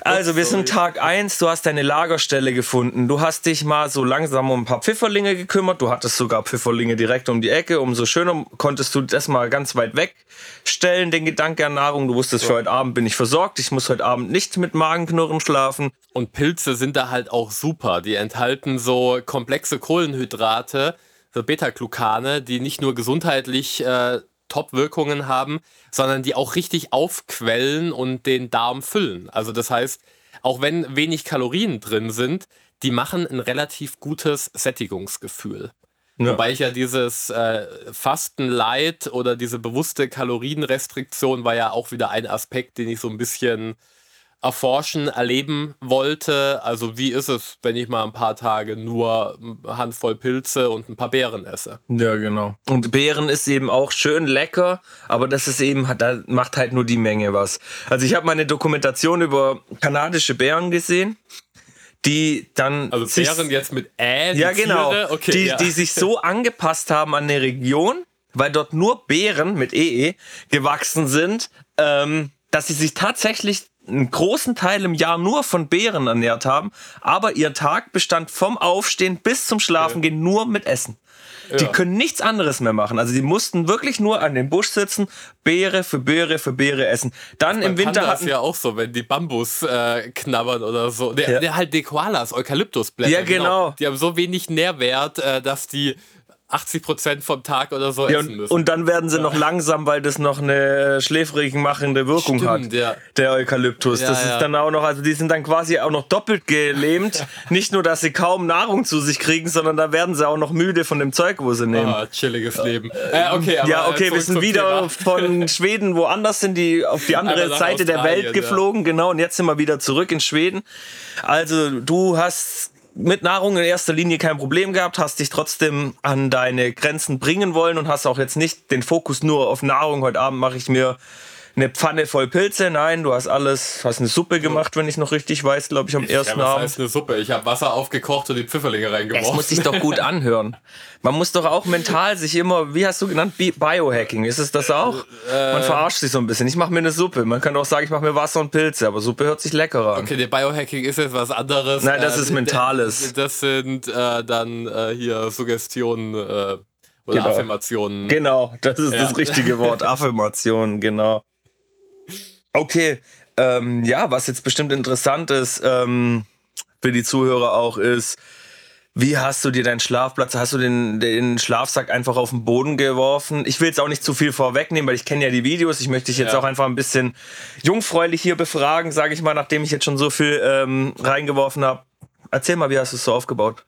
Also, wir sind Tag 1, du hast deine Lagerstelle gefunden. Du hast dich mal so langsam um ein paar Pfifferlinge gekümmert. Du hattest sogar Pfifferlinge direkt um die Ecke. Umso schöner konntest du das mal ganz weit wegstellen, den Gedanke an Nahrung. Du wusstest, für heute Abend bin ich versorgt. Ich muss heute Abend nicht mit Magenknurren schlafen. Und Pilze sind da halt auch super. Die enthalten so komplexe Kohlenhydrate, so Beta-Glucane, die nicht nur gesundheitlich äh, Top-Wirkungen haben, sondern die auch richtig aufquellen und den Darm füllen. Also das heißt, auch wenn wenig Kalorien drin sind, die machen ein relativ gutes Sättigungsgefühl. Ja. Wobei ich ja dieses äh, Fastenleid oder diese bewusste Kalorienrestriktion war ja auch wieder ein Aspekt, den ich so ein bisschen erforschen, erleben wollte. Also wie ist es, wenn ich mal ein paar Tage nur eine Handvoll Pilze und ein paar Beeren esse? Ja, genau. Und Beeren ist eben auch schön lecker, aber das ist eben, hat- da macht halt nur die Menge was. Also ich habe mal eine Dokumentation über kanadische Bären gesehen, die dann Also sich- Beeren jetzt mit Ä, die ja genau? Okay, die, ja. die sich so angepasst haben an eine Region, weil dort nur Beeren mit EE gewachsen sind, ähm, dass sie sich tatsächlich einen großen Teil im Jahr nur von Beeren ernährt haben, aber ihr Tag bestand vom Aufstehen bis zum Schlafengehen nur mit Essen. Die Ja. können nichts anderes mehr machen. Also die mussten wirklich nur an dem Busch sitzen, Beere für Beere für Beere essen. Dann im Winter hatten ja auch so, wenn die Bambus äh, knabbern oder so. Der, Ja. der halt die Koalas, Eukalyptusblätter. Ja, genau. Die haben so wenig Nährwert, äh, dass die 80 Prozent vom Tag oder so Ja, essen und, müssen. und dann werden sie noch langsam, weil das noch eine schläfrig machende Wirkung Stimmt, hat. ja. Der Eukalyptus. Ja, das ja. ist dann auch noch, also die sind dann quasi auch noch doppelt gelähmt. Nicht nur, dass sie kaum Nahrung zu sich kriegen, sondern da werden sie auch noch müde von dem Zeug, wo sie nehmen. Ah, chilliges Leben. Äh, okay, aber, ja, äh, okay, wir sind wieder Thema. von Schweden woanders sind die auf die andere Seite der Australien, Welt ja. geflogen, genau, und jetzt sind wir wieder zurück in Schweden. Also, du hast mit Nahrung in erster Linie kein Problem gehabt, hast dich trotzdem an deine Grenzen bringen wollen und hast auch jetzt nicht den Fokus nur auf Nahrung. Heute Abend mache ich mir eine Pfanne voll Pilze. Nein, du hast alles, hast eine Suppe gemacht, wenn ich noch richtig weiß, glaube ich, am Ja, ersten was Abend. heißt eine Suppe? Ich habe Wasser aufgekocht und die Pfifferlinge reingeworfen. muss sich doch gut anhören. Man muss doch auch mental sich immer, wie hast du genannt, Bi- Biohacking. Ist es das auch? Äh, Man verarscht sich so ein bisschen. Ich mache mir eine Suppe. Man kann auch sagen, ich mache mir Wasser und Pilze, aber Suppe hört sich leckerer an. Okay, der Biohacking ist jetzt was anderes. Nein, das ist d- Mentales. Das sind äh, dann äh, hier Suggestionen äh, oder Genau. Affirmationen. Genau, das ist Ja. das richtige Wort. Affirmation, genau. Okay, ähm, ja, was jetzt bestimmt interessant ist ähm, für die Zuhörer auch ist, wie hast du dir deinen Schlafplatz, hast du den, den Schlafsack einfach auf den Boden geworfen? Ich will jetzt auch nicht zu viel vorwegnehmen, weil ich kenne ja die Videos. Ich möchte dich jetzt Ja. auch einfach ein bisschen jungfräulich hier befragen, sage ich mal, nachdem ich jetzt schon so viel ähm, reingeworfen habe. Erzähl mal, wie hast du es so aufgebaut?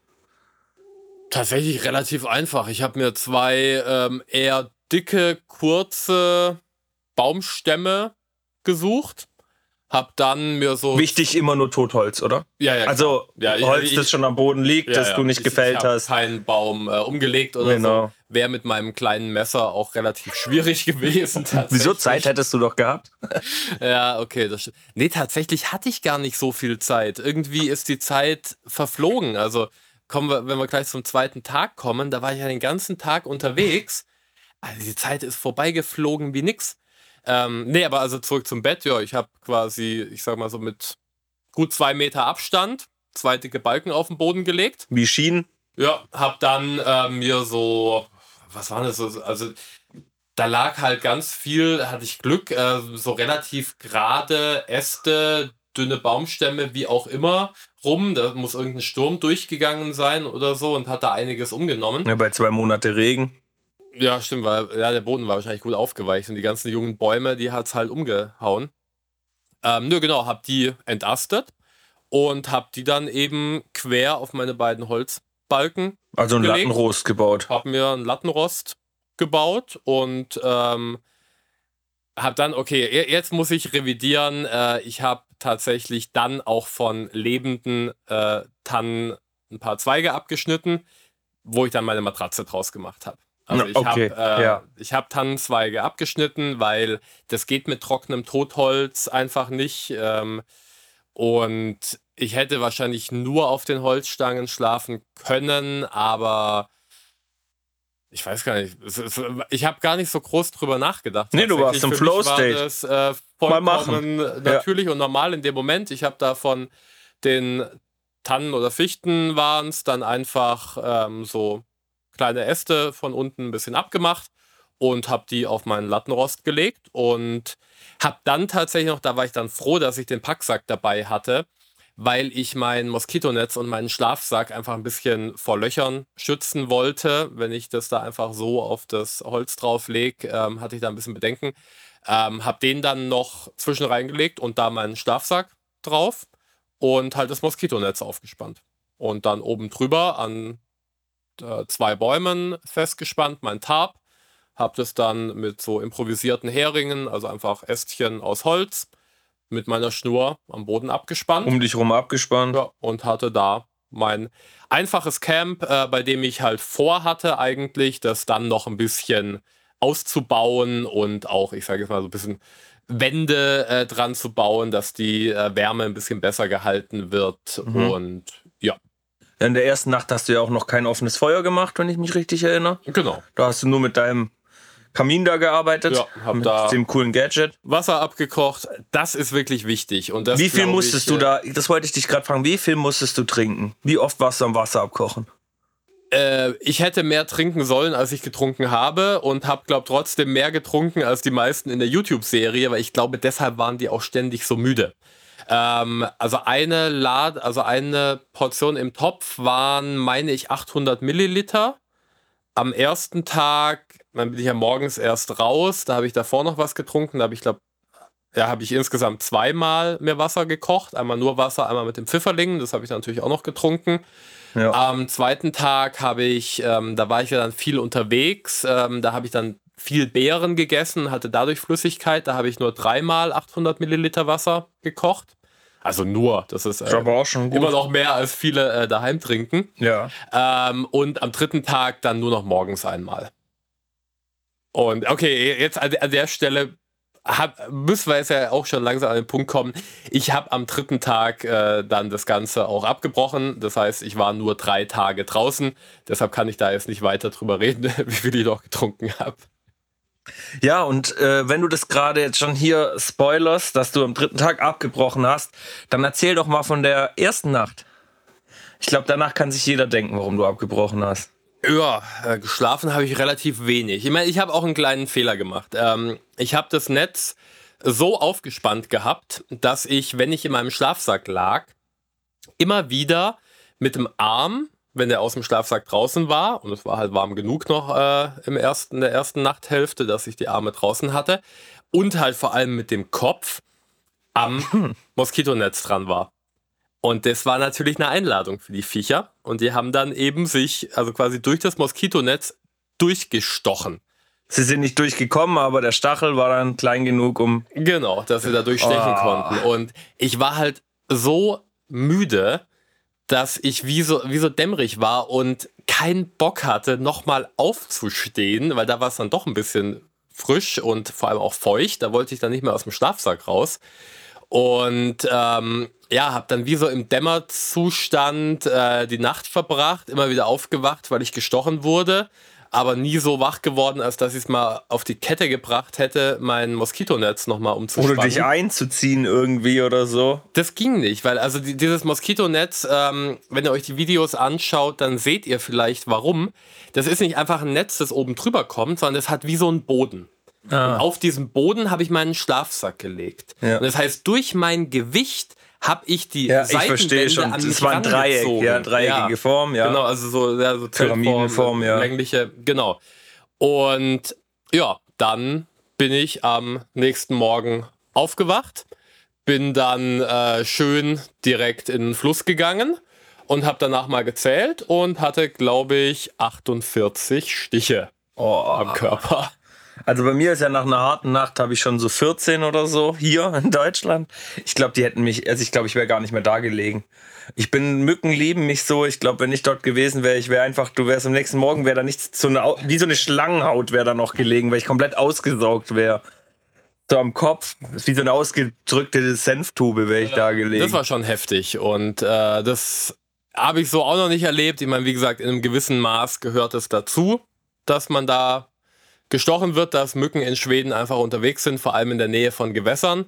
Tatsächlich relativ einfach. Ich habe mir zwei ähm, eher dicke, kurze Baumstämme gesucht. Hab dann mir so. Wichtig immer nur Totholz, oder? Ja, ja, Also Ja, Holz, ich- das schon am Boden liegt, Ja, das ja. du nicht ich, gefällt ich hab hast. keinen Baum äh, umgelegt oder Genau. so. Wäre mit meinem kleinen Messer auch relativ schwierig gewesen. Wieso. Zeit hättest du doch gehabt? Ja, okay, das stimmt. Nee, tatsächlich hatte ich gar nicht so viel Zeit. Irgendwie ist die Zeit verflogen. Also kommen wir, wenn wir gleich zum zweiten Tag kommen, da war ich ja den ganzen Tag unterwegs. Also die Zeit ist vorbeigeflogen wie nix. Ähm, nee, aber also zurück zum Bett. Ja, ich habe quasi, ich sag mal so mit gut zwei Meter Abstand zwei dicke Balken auf den Boden gelegt. Wie Schienen? Ja, hab dann äh, mir so, was war das so, also da lag halt ganz viel, hatte ich Glück, äh, so relativ gerade Äste, dünne Baumstämme, wie auch immer, rum. Da muss irgendein Sturm durchgegangen sein oder so und hat da einiges umgenommen. Ja, bei zwei Monate Regen. Ja, stimmt, weil ja, der Boden war wahrscheinlich gut aufgeweicht und die ganzen jungen Bäume, die hat's halt umgehauen. Ähm, nö, genau, hab die entastet und hab die dann eben quer auf meine beiden Holzbalken Also ein Gelegt. Lattenrost gebaut. habe mir einen Lattenrost gebaut und ähm, habe dann, okay, je- jetzt muss ich revidieren. Äh, ich habe tatsächlich dann auch von lebenden äh, Tannen ein paar Zweige abgeschnitten, wo ich dann meine Matratze draus gemacht habe. Also ich okay, habe äh, ja. ich hab Tannenzweige abgeschnitten, weil das geht mit trockenem Totholz einfach nicht. Ähm, und ich hätte wahrscheinlich nur auf den Holzstangen schlafen können, aber ich weiß gar nicht. Ich habe gar nicht so groß drüber nachgedacht. Nee, du warst im Flow-State. war das, äh, Mal machen. vollkommen natürlich und normal in dem Moment. Ich habe da von den Tannen oder Fichten waren es dann einfach ähm, so kleine Äste von unten ein bisschen abgemacht und habe die auf meinen Lattenrost gelegt und habe dann tatsächlich noch, da war ich dann froh, dass ich den Packsack dabei hatte, weil ich mein Moskitonetz und meinen Schlafsack einfach ein bisschen vor Löchern schützen wollte. Wenn ich das da einfach so auf das Holz drauf lege, ähm, hatte ich da ein bisschen Bedenken. Ähm, hab den dann noch zwischen reingelegt und da meinen Schlafsack drauf und halt das Moskitonetz aufgespannt. Und dann oben drüber an äh, zwei Bäumen festgespannt, mein Tarp. Hab das dann mit so improvisierten Heringen, also einfach Ästchen aus Holz, mit meiner Schnur am Boden abgespannt. Um dich rum abgespannt. Ja, und hatte da mein einfaches Camp, äh, bei dem ich halt vorhatte, eigentlich, das dann noch ein bisschen auszubauen und auch, ich sage jetzt mal, so ein bisschen Wände äh, dran zu bauen, dass die äh, Wärme ein bisschen besser gehalten wird. Mhm. Und In der ersten Nacht hast du ja auch noch kein offenes Feuer gemacht, wenn ich mich richtig erinnere. genau. Da hast du nur mit deinem Kamin da gearbeitet. Ja, hab mit da- dem coolen Gadget. Wasser abgekocht, das ist wirklich wichtig. Und das Wie viel musstest ich, du äh, da, das wollte ich dich gerade fragen, wie viel musstest du trinken? Wie oft warst du am Wasser abkochen? Äh, ich hätte mehr trinken sollen, als ich getrunken habe und habe, glaube trotzdem mehr getrunken als die meisten in der YouTube-Serie, weil ich glaube, deshalb waren die auch ständig so müde. Ähm, also eine Lad, also eine Portion im Topf waren, meine ich, 800 Milliliter. am ersten Tag, dann bin ich ja morgens erst raus, da habe ich davor noch was getrunken, da habe ich glaube ja, habe ich insgesamt zweimal mir Wasser gekocht. Einmal nur Wasser, einmal mit dem Pfifferling. Das habe ich natürlich auch noch getrunken. Ja. Am zweiten Tag habe ich, ähm, da war ich ja dann viel unterwegs. Ähm, da habe ich dann viel Beeren gegessen, hatte dadurch Flüssigkeit. Da habe ich nur dreimal 800 Milliliter Wasser gekocht. Also nur, das ist, äh, auch schon immer noch mehr als viele äh, daheim trinken. Ja. Ähm, und am dritten Tag dann nur noch morgens einmal. Und okay, jetzt an der Stelle hab, müssen wir jetzt ja auch schon langsam an den Punkt kommen. Ich habe am dritten Tag äh, dann das Ganze auch abgebrochen. Das heißt, ich war nur drei Tage draußen. Deshalb kann ich da jetzt nicht weiter drüber reden, wie viel ich noch getrunken habe. Ja, und äh, wenn du das gerade jetzt schon hier spoilerst, dass du am dritten Tag abgebrochen hast, dann erzähl doch mal von der ersten Nacht. Ich glaube, danach kann sich jeder denken, warum du abgebrochen hast. Ja, äh, geschlafen habe ich relativ wenig. Ich meine, ich habe auch einen kleinen Fehler gemacht. Ähm, ich habe das Netz so aufgespannt gehabt, dass ich, wenn ich in meinem Schlafsack lag, immer wieder mit dem Arm, wenn der aus dem Schlafsack draußen war, und es war halt warm genug noch äh, im ersten, in der ersten Nachthälfte, dass ich die Arme draußen hatte, und halt vor allem mit dem Kopf am Moskitonetz dran war. Und das war natürlich eine Einladung für die Viecher. Und die haben dann eben sich, also quasi durch das Moskitonetz durchgestochen. Sie sind nicht durchgekommen, aber der Stachel war dann klein genug, um. Genau, dass sie da durchstechen oh. konnten. Und ich war halt so müde, dass ich wie so, wie so dämmerig war und keinen Bock hatte, nochmal aufzustehen, weil da war es dann doch ein bisschen frisch und vor allem auch feucht. Da wollte ich dann nicht mehr aus dem Schlafsack raus. Und ähm, ja, habe dann wie so im Dämmerzustand äh, die Nacht verbracht, immer wieder aufgewacht, weil ich gestochen wurde, aber nie so wach geworden, als dass ich es mal auf die Kette gebracht hätte, mein Moskitonetz nochmal umzuspannen. Oder dich einzuziehen irgendwie oder so. Das ging nicht, weil also die, dieses Moskitonetz, ähm, wenn ihr euch die Videos anschaut, dann seht ihr vielleicht warum. Das ist nicht einfach ein Netz, das oben drüber kommt, sondern es hat wie so einen Boden. Ah. Und auf diesem Boden habe ich meinen Schlafsack gelegt. Ja. Und das heißt, durch mein Gewicht habe ich die ja, Seitenwände ich schon. an mich Es war ein Dreieck, ja, dreieckige ja, Form, ja. Genau, also so, ja, so Pyramidenform, ja. Längliche, genau. Und ja, dann bin ich am nächsten Morgen aufgewacht, bin dann äh, schön direkt in den Fluss gegangen und habe danach mal gezählt und hatte, glaube ich, 48 Stiche oh. am Körper. Also bei mir ist ja nach einer harten Nacht habe ich schon so 14 oder so hier in Deutschland. Ich glaube, die hätten mich, also ich glaube, ich wäre gar nicht mehr da gelegen. Ich bin Mücken lieben mich so. Ich glaube, wenn ich dort gewesen wäre, ich wäre einfach, du wärst am nächsten Morgen, wäre da nichts so eine, wie so eine Schlangenhaut wäre da noch gelegen, weil ich komplett ausgesaugt wäre. So am Kopf, wie so eine ausgedrückte Senftube wäre ich da gelegen. Das war schon heftig und äh, das habe ich so auch noch nicht erlebt. Ich meine, wie gesagt, in einem gewissen Maß gehört es dazu, dass man da gestochen wird, dass Mücken in Schweden einfach unterwegs sind, vor allem in der Nähe von Gewässern.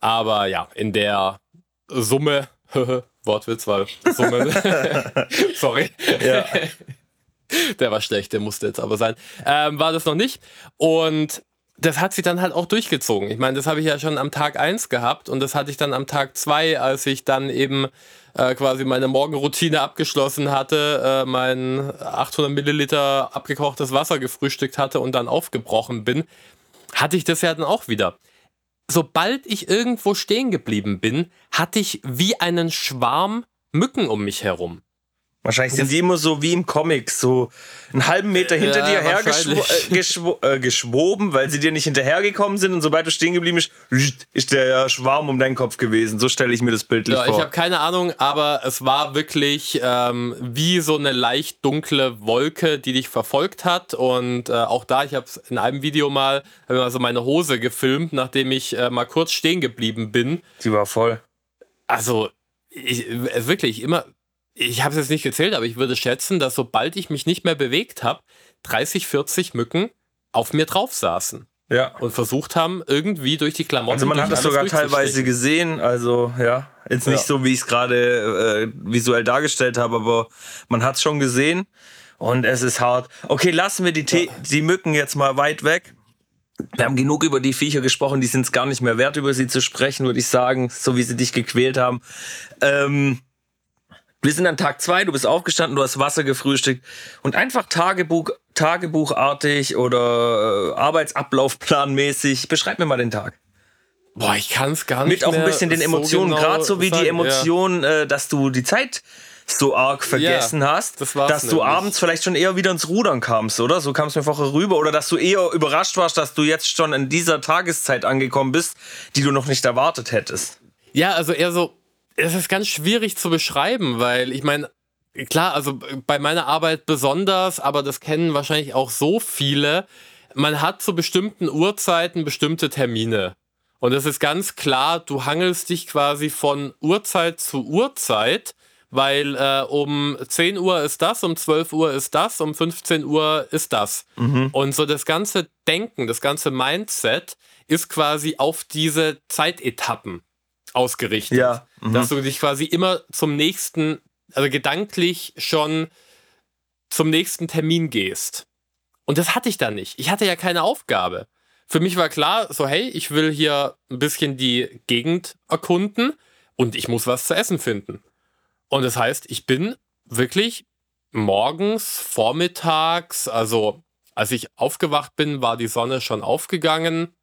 Aber ja, in der Summe, Wortwitz, weil Summe, sorry. Ja. Der war schlecht, der musste jetzt aber sein. Ähm, war das noch nicht. Und das hat sich dann halt auch durchgezogen. Ich meine, das habe ich ja schon am Tag 1 gehabt und das hatte ich dann am Tag 2, als ich dann eben äh, quasi meine Morgenroutine abgeschlossen hatte, äh, mein 800 Milliliter abgekochtes Wasser gefrühstückt hatte und dann aufgebrochen bin, hatte ich das ja dann auch wieder. Sobald ich irgendwo stehen geblieben bin, hatte ich wie einen Schwarm Mücken um mich herum. Wahrscheinlich sind die immer so wie im Comic, so einen halben Meter hinter ja, dir her geschwo äh, geschwo äh, geschwoben, weil sie dir nicht hinterhergekommen sind und sobald du stehen geblieben bist, ist der Schwarm um deinen Kopf gewesen. So stelle ich mir das bildlich ja, vor. Ich habe keine Ahnung, aber es war wirklich ähm, wie so eine leicht dunkle Wolke, die dich verfolgt hat. Und äh, auch da, ich habe es in einem Video mal, habe mal so meine Hose gefilmt, nachdem ich äh, mal kurz stehen geblieben bin. Sie war voll. Also ich, äh, wirklich immer ich habe es jetzt nicht gezählt, aber ich würde schätzen, dass sobald ich mich nicht mehr bewegt habe, 30, 40 Mücken auf mir drauf saßen. Ja. Und versucht haben, irgendwie durch die Klamotten. Also man hat das sogar teilweise gesehen, also ja. Jetzt nicht ja. so, wie ich es gerade äh, visuell dargestellt habe, aber man hat es schon gesehen. Und es ist hart. Okay, lassen wir die, ja. die Mücken jetzt mal weit weg. Wir haben genug über die Viecher gesprochen, die sind es gar nicht mehr wert, über sie zu sprechen, würde ich sagen, so wie sie dich gequält haben. Ähm, Wir sind an Tag zwei, du bist aufgestanden, du hast Wasser gefrühstückt und einfach Tagebuch, Tagebuchartig oder äh, Arbeitsablaufplanmäßig. Beschreib mir mal den Tag. Boah, ich kann es gar nicht. Mit auch ein bisschen den so Emotionen, genau gerade so wie sagen, die Emotionen, äh, dass du die Zeit so arg vergessen Ja, hast, das dass du nämlich. abends vielleicht schon eher wieder ins Rudern kamst, oder? So kam es mir vorher rüber. Oder dass du eher überrascht warst, dass du jetzt schon in dieser Tageszeit angekommen bist, die du noch nicht erwartet hättest. Ja, also eher so, es ist ganz schwierig zu beschreiben, weil ich meine, klar, also bei meiner Arbeit besonders, aber das kennen wahrscheinlich auch so viele. Man hat zu bestimmten Uhrzeiten bestimmte Termine. Und es ist ganz klar, du hangelst dich quasi von Uhrzeit zu Uhrzeit, weil äh, um 10 Uhr ist das, um 12 Uhr ist das, um 15 Uhr ist das. Und so das ganze Denken, das ganze Mindset ist quasi auf diese Zeitetappen ausgerichtet. Ja, mhm. Dass du dich quasi immer zum nächsten, also gedanklich schon zum nächsten Termin gehst. Und das hatte ich da nicht. Ich hatte ja keine Aufgabe. Für mich war klar, so hey, ich will hier ein bisschen die Gegend erkunden und ich muss was zu essen finden. Und das heißt, ich bin wirklich morgens, vormittags, also als ich aufgewacht bin, war die Sonne schon aufgegangen.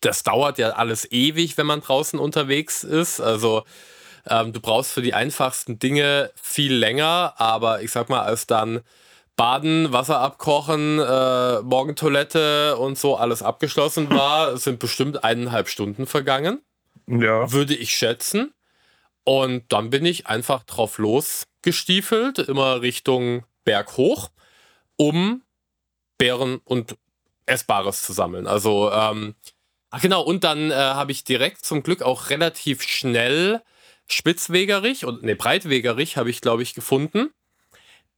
Das dauert ja alles ewig, wenn man draußen unterwegs ist. Also ähm, du brauchst für die einfachsten Dinge viel länger, aber ich sag mal, als dann Baden, Wasser abkochen, äh, Morgentoilette und so alles abgeschlossen war, sind bestimmt eineinhalb Stunden vergangen Ja. würde ich schätzen. Und dann bin ich einfach drauf losgestiefelt, immer Richtung Berg hoch, um Beeren und Essbares zu sammeln. Also, ähm, ach genau, und dann äh, habe ich direkt zum Glück auch relativ schnell Spitzwegerich und ne, Breitwegerich habe ich, glaube ich, gefunden.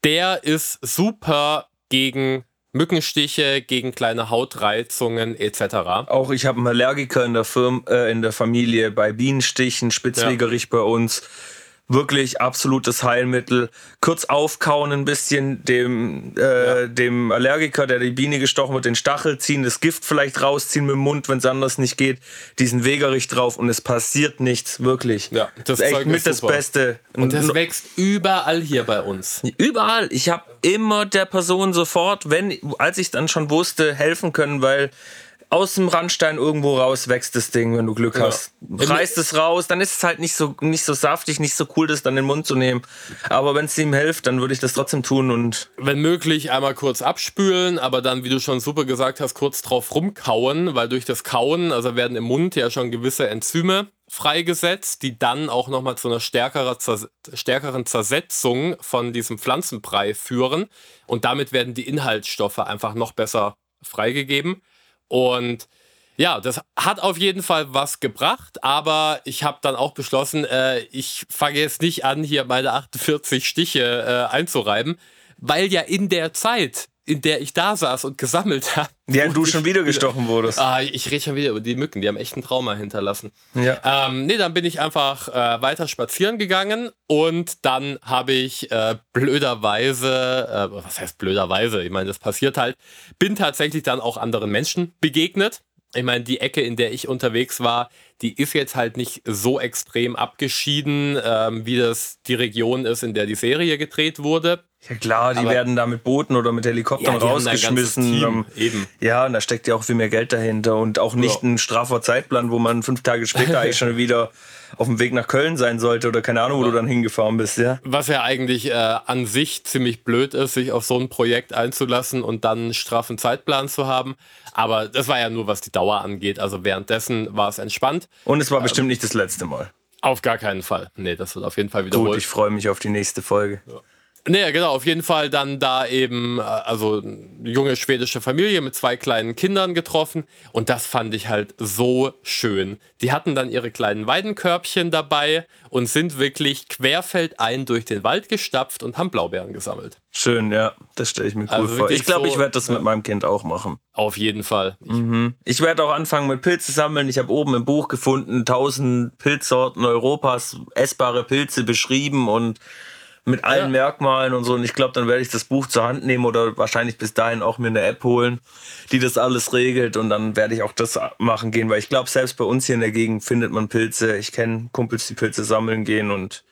Der ist super gegen Mückenstiche, gegen kleine Hautreizungen etc. Auch ich habe einen Allergiker in der Firma, äh, in der Familie bei Bienenstichen, Spitzwegerich bei uns. Wirklich absolutes Heilmittel. Kurz aufkauen ein bisschen, dem, äh, dem Allergiker, der die Biene gestochen wird, den Stachel ziehen, das Gift vielleicht rausziehen mit dem Mund, wenn es anders nicht geht, diesen Wegerich drauf und es passiert nichts, wirklich. Ja, das das ist echt Zeug mit ist das super. Beste. Und das wächst überall hier bei uns. Überall. Ich habe immer der Person sofort, wenn, als ich dann schon wusste, helfen können, weil aus dem Randstein irgendwo raus wächst das Ding, wenn du Glück hast. Reißt es raus, dann ist es halt nicht so, nicht so saftig, nicht so cool, das dann in den Mund zu nehmen. Aber wenn es ihm hilft, dann würde ich das trotzdem tun und Wenn möglich, einmal kurz abspülen, aber dann, wie du schon super gesagt hast, kurz drauf rumkauen, weil durch das Kauen, also werden im Mund ja schon gewisse Enzyme freigesetzt, die dann auch nochmal zu einer stärkerer Zers stärkeren Zersetzung von diesem Pflanzenbrei führen. Und damit werden die Inhaltsstoffe einfach noch besser freigegeben. Und ja, das hat auf jeden Fall was gebracht, aber ich habe dann auch beschlossen, äh, ich fange jetzt nicht an, hier meine 48 Stiche äh, einzureiben, weil ja in der Zeit, in der ich da saß und gesammelt habe. ja, du schon wieder gestochen wurdest. Ah, ich rede schon wieder über die Mücken, die haben echt ein Trauma hinterlassen. Ja. Ähm, nee, dann bin ich einfach äh, weiter spazieren gegangen und dann habe ich äh, blöderweise, äh, was heißt blöderweise? Ich meine, das passiert halt, bin tatsächlich dann auch anderen Menschen begegnet. Ich meine, die Ecke, in der ich unterwegs war, die ist jetzt halt nicht so extrem abgeschieden, ähm, wie das die Region ist, in der die Serie gedreht wurde. Ja klar, die Aber- werden da mit Booten oder mit Helikoptern ganzes rausgeschmissen. Team, Ähm, eben. Ja, und da steckt ja auch viel mehr Geld dahinter und auch nicht Ja. ein straffer Zeitplan, wo man fünf Tage später eigentlich schon wieder auf dem Weg nach Köln sein sollte oder keine Ahnung, wo du dann hingefahren bist, ja. Was ja eigentlich äh, an sich ziemlich blöd ist, sich auf so ein Projekt einzulassen und dann einen straffen Zeitplan zu haben. Aber das war ja nur, was die Dauer angeht. Also währenddessen war es entspannt. Und es war bestimmt nicht das letzte Mal. Auf gar keinen Fall. Nee, das wird auf jeden Fall Gut, wiederholt. ich freue mich auf die nächste Folge. Nee, genau, auf jeden Fall dann da eben, äh, also eine junge schwedische Familie mit zwei kleinen Kindern getroffen und das fand ich halt so schön. Die hatten dann ihre kleinen Weidenkörbchen dabei und sind wirklich querfeldein durch den Wald gestapft und haben Blaubeeren gesammelt. Schön, ja, das stelle ich mir cool Also vor. Ich glaube, so- ich werde das mit meinem Kind auch machen. Auf jeden Fall. Ich Ich werde auch anfangen mit Pilze sammeln. Ich habe oben im Buch gefunden, 1000 Pilzsorten Europas, essbare Pilze beschrieben und mit allen Ja. Merkmalen und so. Und ich glaube, dann werde ich das Buch zur Hand nehmen oder wahrscheinlich bis dahin auch mir eine App holen, die das alles regelt. Und dann werde ich auch das machen gehen, weil ich glaube, selbst bei uns hier in der Gegend findet man Pilze. Ich kenne Kumpels, die Pilze sammeln gehen und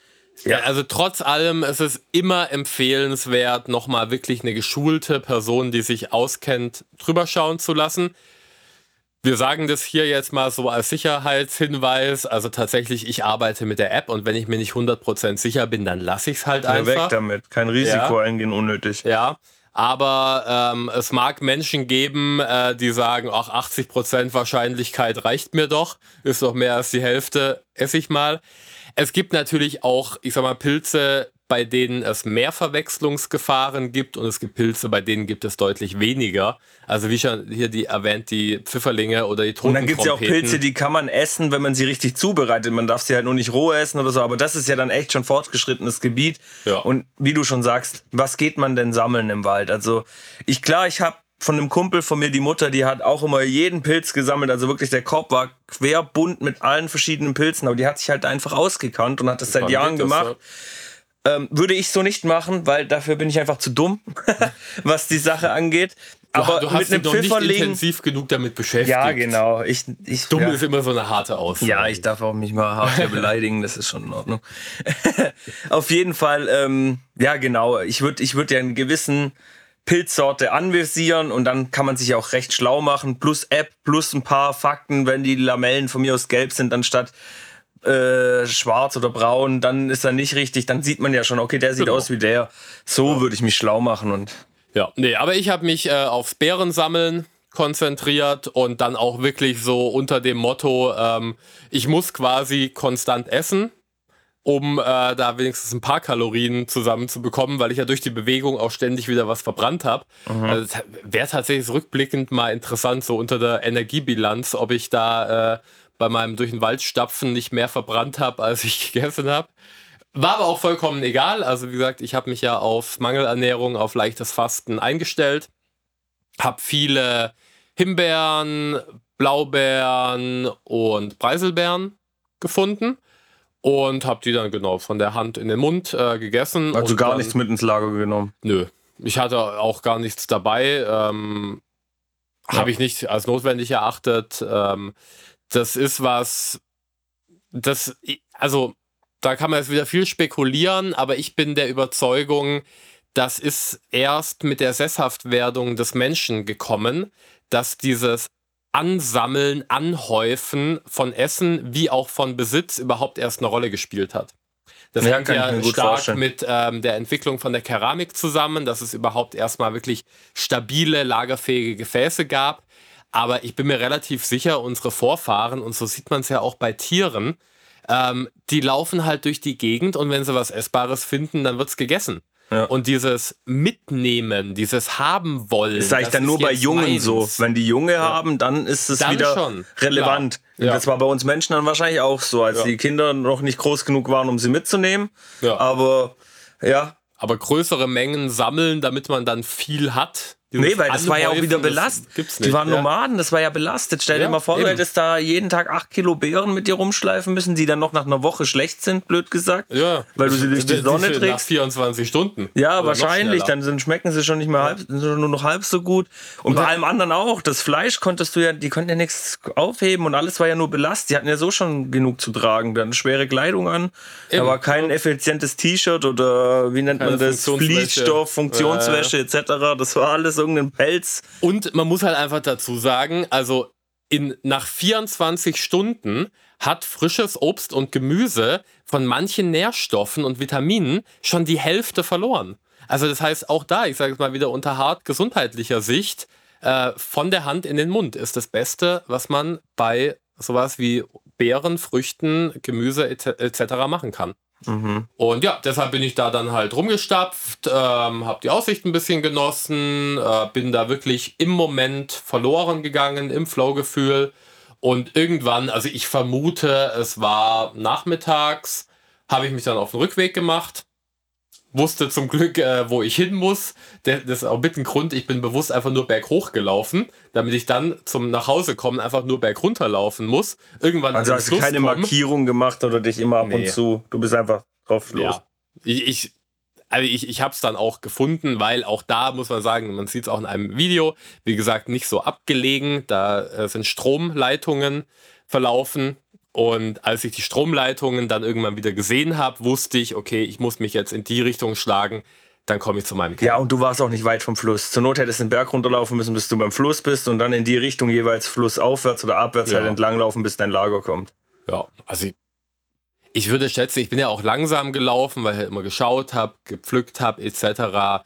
Ja. Also trotz allem ist es immer empfehlenswert, nochmal wirklich eine geschulte Person, die sich auskennt, drüber schauen zu lassen. Wir sagen das hier jetzt mal so als Sicherheitshinweis. Also tatsächlich, ich arbeite mit der App und wenn ich mir nicht 100% sicher bin, dann lasse ich es halt einfach. Ja, weg damit. Kein Risiko ja. eingehen, unnötig. Ja. Aber ähm, es mag Menschen geben, äh, die sagen, ach, 80% Wahrscheinlichkeit reicht mir doch, ist doch mehr als die Hälfte, esse ich mal. Es gibt natürlich auch, ich sag mal, Pilze, bei denen es mehr Verwechslungsgefahren gibt und es gibt Pilze, bei denen gibt es deutlich weniger. Also wie schon hier die erwähnt, die Pfifferlinge oder die Toten Und dann gibt es ja auch Pilze, die kann man essen, wenn man sie richtig zubereitet. Man darf sie halt nur nicht roh essen oder so, aber das ist ja dann echt schon fortgeschrittenes Gebiet. Ja. Und wie du schon sagst, was geht man denn sammeln im Wald? Also ich klar, ich habe von einem Kumpel von mir, die Mutter, die hat auch immer jeden Pilz gesammelt. Also wirklich, der Korb war querbunt mit allen verschiedenen Pilzen, aber die hat sich halt einfach ausgekannt und hat das seit Jahren gemacht. Ähm, würde ich so nicht machen, weil dafür bin ich einfach zu dumm, was die Sache angeht. Aber du, du hast mit einem Pfifferling nicht intensiv genug damit beschäftigt. Ja, genau. Ich, ich, Dumm ja. ist immer so eine harte Aussage. Ja, ich darf auch mich mal hart beleidigen, das ist schon in Ordnung. Auf jeden Fall, ähm, ja genau. Ich würde ich würd ja einen gewissen Pilzsorte anvisieren und dann kann man sich auch recht schlau machen. Plus App, plus ein paar Fakten, wenn die Lamellen von mir aus gelb sind, anstatt äh, schwarz oder braun, dann ist er nicht richtig. Dann sieht man ja schon, okay, der sieht genau. aus wie der. So ja. würde ich mich schlau machen und. Ja, nee, aber ich habe mich äh, aufs Bärensammeln konzentriert und dann auch wirklich so unter dem Motto, ähm, ich muss quasi konstant essen um äh, da wenigstens ein paar Kalorien zusammenzubekommen, weil ich ja durch die Bewegung auch ständig wieder was verbrannt habe. Mhm. Also, Wäre tatsächlich rückblickend mal interessant, so unter der Energiebilanz, ob ich da äh, bei meinem durch den Wald stapfen nicht mehr verbrannt habe, als ich gegessen habe. War aber auch vollkommen egal. Also wie gesagt, ich habe mich ja auf Mangelernährung, auf leichtes Fasten eingestellt. Habe viele Himbeeren, Blaubeeren und Preiselbeeren gefunden und habe die dann genau von der Hand in den Mund äh, gegessen. Also gar dann, nichts mit ins Lager genommen? Nö. Ich hatte auch gar nichts dabei. Ähm, ja. Habe ich nicht als notwendig erachtet. Ähm, das ist was, das, also da kann man jetzt wieder viel spekulieren, aber ich bin der Überzeugung, das ist erst mit der Sesshaftwerdung des Menschen gekommen, dass dieses Ansammeln, Anhäufen von Essen wie auch von Besitz überhaupt erst eine Rolle gespielt hat. Das ja, hängt ja stark vorstellen. mit ähm, der Entwicklung von der Keramik zusammen, dass es überhaupt erstmal wirklich stabile, lagerfähige Gefäße gab. Aber ich bin mir relativ sicher, unsere Vorfahren, und so sieht man es ja auch bei Tieren, ähm, die laufen halt durch die Gegend und wenn sie was Essbares finden, dann wird es gegessen. Ja. Und dieses Mitnehmen, dieses Haben wollen. Das sage ich dann nur bei Jungen meins. so. Wenn die Junge ja. haben, dann ist es dann wieder schon. relevant. Ja. Das war bei uns Menschen dann wahrscheinlich auch so, als die Kinder noch nicht groß genug waren, um sie mitzunehmen. Aber ja. Aber größere Mengen sammeln, damit man dann viel hat, Nee, weil das war ja auch wieder belastet. Die waren Nomaden, das war ja belastet. Stell dir ja, mal vor, eben. du hättest da jeden Tag acht Kilo Beeren mit dir rumschleifen müssen, die dann noch nach einer Woche schlecht sind, blöd gesagt. Ja. Weil du sie durch die Sonne trägst. Nach 24 Stunden. Ja, wahrscheinlich. Dann sind, schmecken sie schon nicht mehr halb, nur noch halb so gut. Und, und bei allem anderen auch. Das Fleisch konntest du ja, die konnten ja nichts aufheben und alles war ja nur belastet. Die hatten ja so schon genug zu tragen. Dann schwere Kleidung an, eben. aber kein effizientes T-Shirt oder wie nennt man das? Fließstoff, Funktionswäsche etc. Das war alles so irgendeinen Pelz. Und man muss halt einfach dazu sagen, also in, nach 24 Stunden hat frisches Obst und Gemüse von manchen Nährstoffen und Vitaminen schon die Hälfte verloren. Also das heißt, auch da, ich sage es mal wieder unter hart gesundheitlicher Sicht, äh, von der Hand in den Mund ist das Beste, was man bei sowas wie Beeren, Früchten, Gemüse etc. Et machen kann. Mhm. Und ja, deshalb bin ich da dann halt rumgestapft, ähm, habe die Aussicht ein bisschen genossen, äh, bin da wirklich im Moment verloren gegangen, im Flow-Gefühl. Und irgendwann, also ich vermute, es war nachmittags, habe ich mich dann auf den Rückweg gemacht wusste zum Glück, äh, wo ich hin muss. Das ist auch mit dem Grund, ich bin bewusst einfach nur berghoch gelaufen, damit ich dann zum Nachhausekommen einfach nur berg laufen muss. Irgendwann also hast du keine kommen. Markierung gemacht oder dich immer ab nee. und zu. Du bist einfach drauf los. Ja. Ich, ich, also ich, ich habe es dann auch gefunden, weil auch da muss man sagen, man sieht es auch in einem Video, wie gesagt, nicht so abgelegen. Da äh, sind Stromleitungen verlaufen Und als ich die Stromleitungen dann irgendwann wieder gesehen habe, wusste ich, okay, ich muss mich jetzt in die Richtung schlagen, dann komme ich zu meinem Camp. Ja, und du warst auch nicht weit vom Fluss. Zur Not hättest du den Berg runterlaufen müssen, bis du beim Fluss bist und dann in die Richtung jeweils flussaufwärts oder abwärts ja. halt entlanglaufen, bis dein Lager kommt. Ja, also ich, ich würde schätzen, ich bin ja auch langsam gelaufen, weil ich halt immer geschaut habe, gepflückt habe, etc.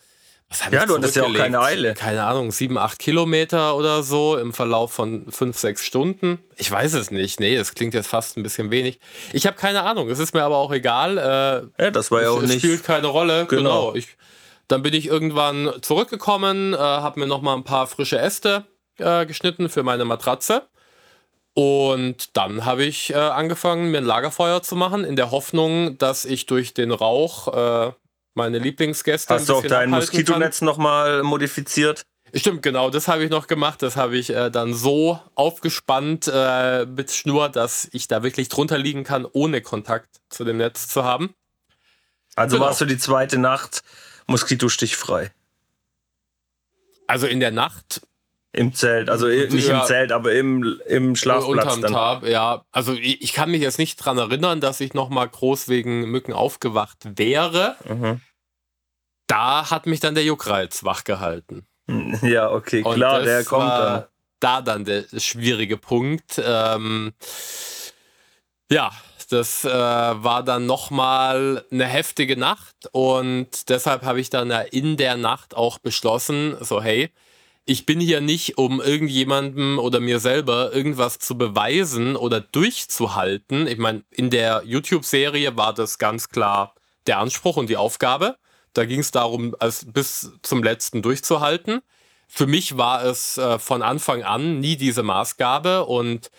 ja, du hattest ja auch keine Eile. Keine Ahnung, sieben, acht Kilometer oder so im Verlauf von fünf, sechs Stunden. Ich weiß es nicht. Nee, das klingt jetzt fast ein bisschen wenig. Ich habe keine Ahnung. Es ist mir aber auch egal. Äh, ja, das war ja auch es nicht. spielt keine Rolle. Genau. genau. Ich, dann bin ich irgendwann zurückgekommen, äh, habe mir noch mal ein paar frische Äste äh, geschnitten für meine Matratze. Und dann habe ich äh, angefangen, mir ein Lagerfeuer zu machen, in der Hoffnung, dass ich durch den Rauch äh, meine Lieblingsgäste. Hast du auch dein Moskitonetz nochmal modifiziert? Stimmt, genau, das habe ich noch gemacht. Das habe ich äh, dann so aufgespannt äh, mit Schnur, dass ich da wirklich drunter liegen kann, ohne Kontakt zu dem Netz zu haben. Also genau. warst du die zweite Nacht moskitostichfrei? Also in der Nacht. Im Zelt, also nicht ja, im Zelt, aber im, im Schlafplatz. Unterm dann. Tab, ja. Also ich, ich, kann mich jetzt nicht dran erinnern, dass ich nochmal groß wegen Mücken aufgewacht wäre. Mhm. Da hat mich dann der Juckreiz wachgehalten. Ja, okay, klar, der kommt dann. Da dann der schwierige Punkt. Ähm, ja, das äh, war dann nochmal eine heftige Nacht und deshalb habe ich dann in der Nacht auch beschlossen, so hey, ich bin hier nicht, um irgendjemandem oder mir selber irgendwas zu beweisen oder durchzuhalten. Ich meine, in der YouTube-Serie war das ganz klar der Anspruch und die Aufgabe. Da ging es darum, es bis zum letzten durchzuhalten. Für mich war es äh, von Anfang an nie diese Maßgabe und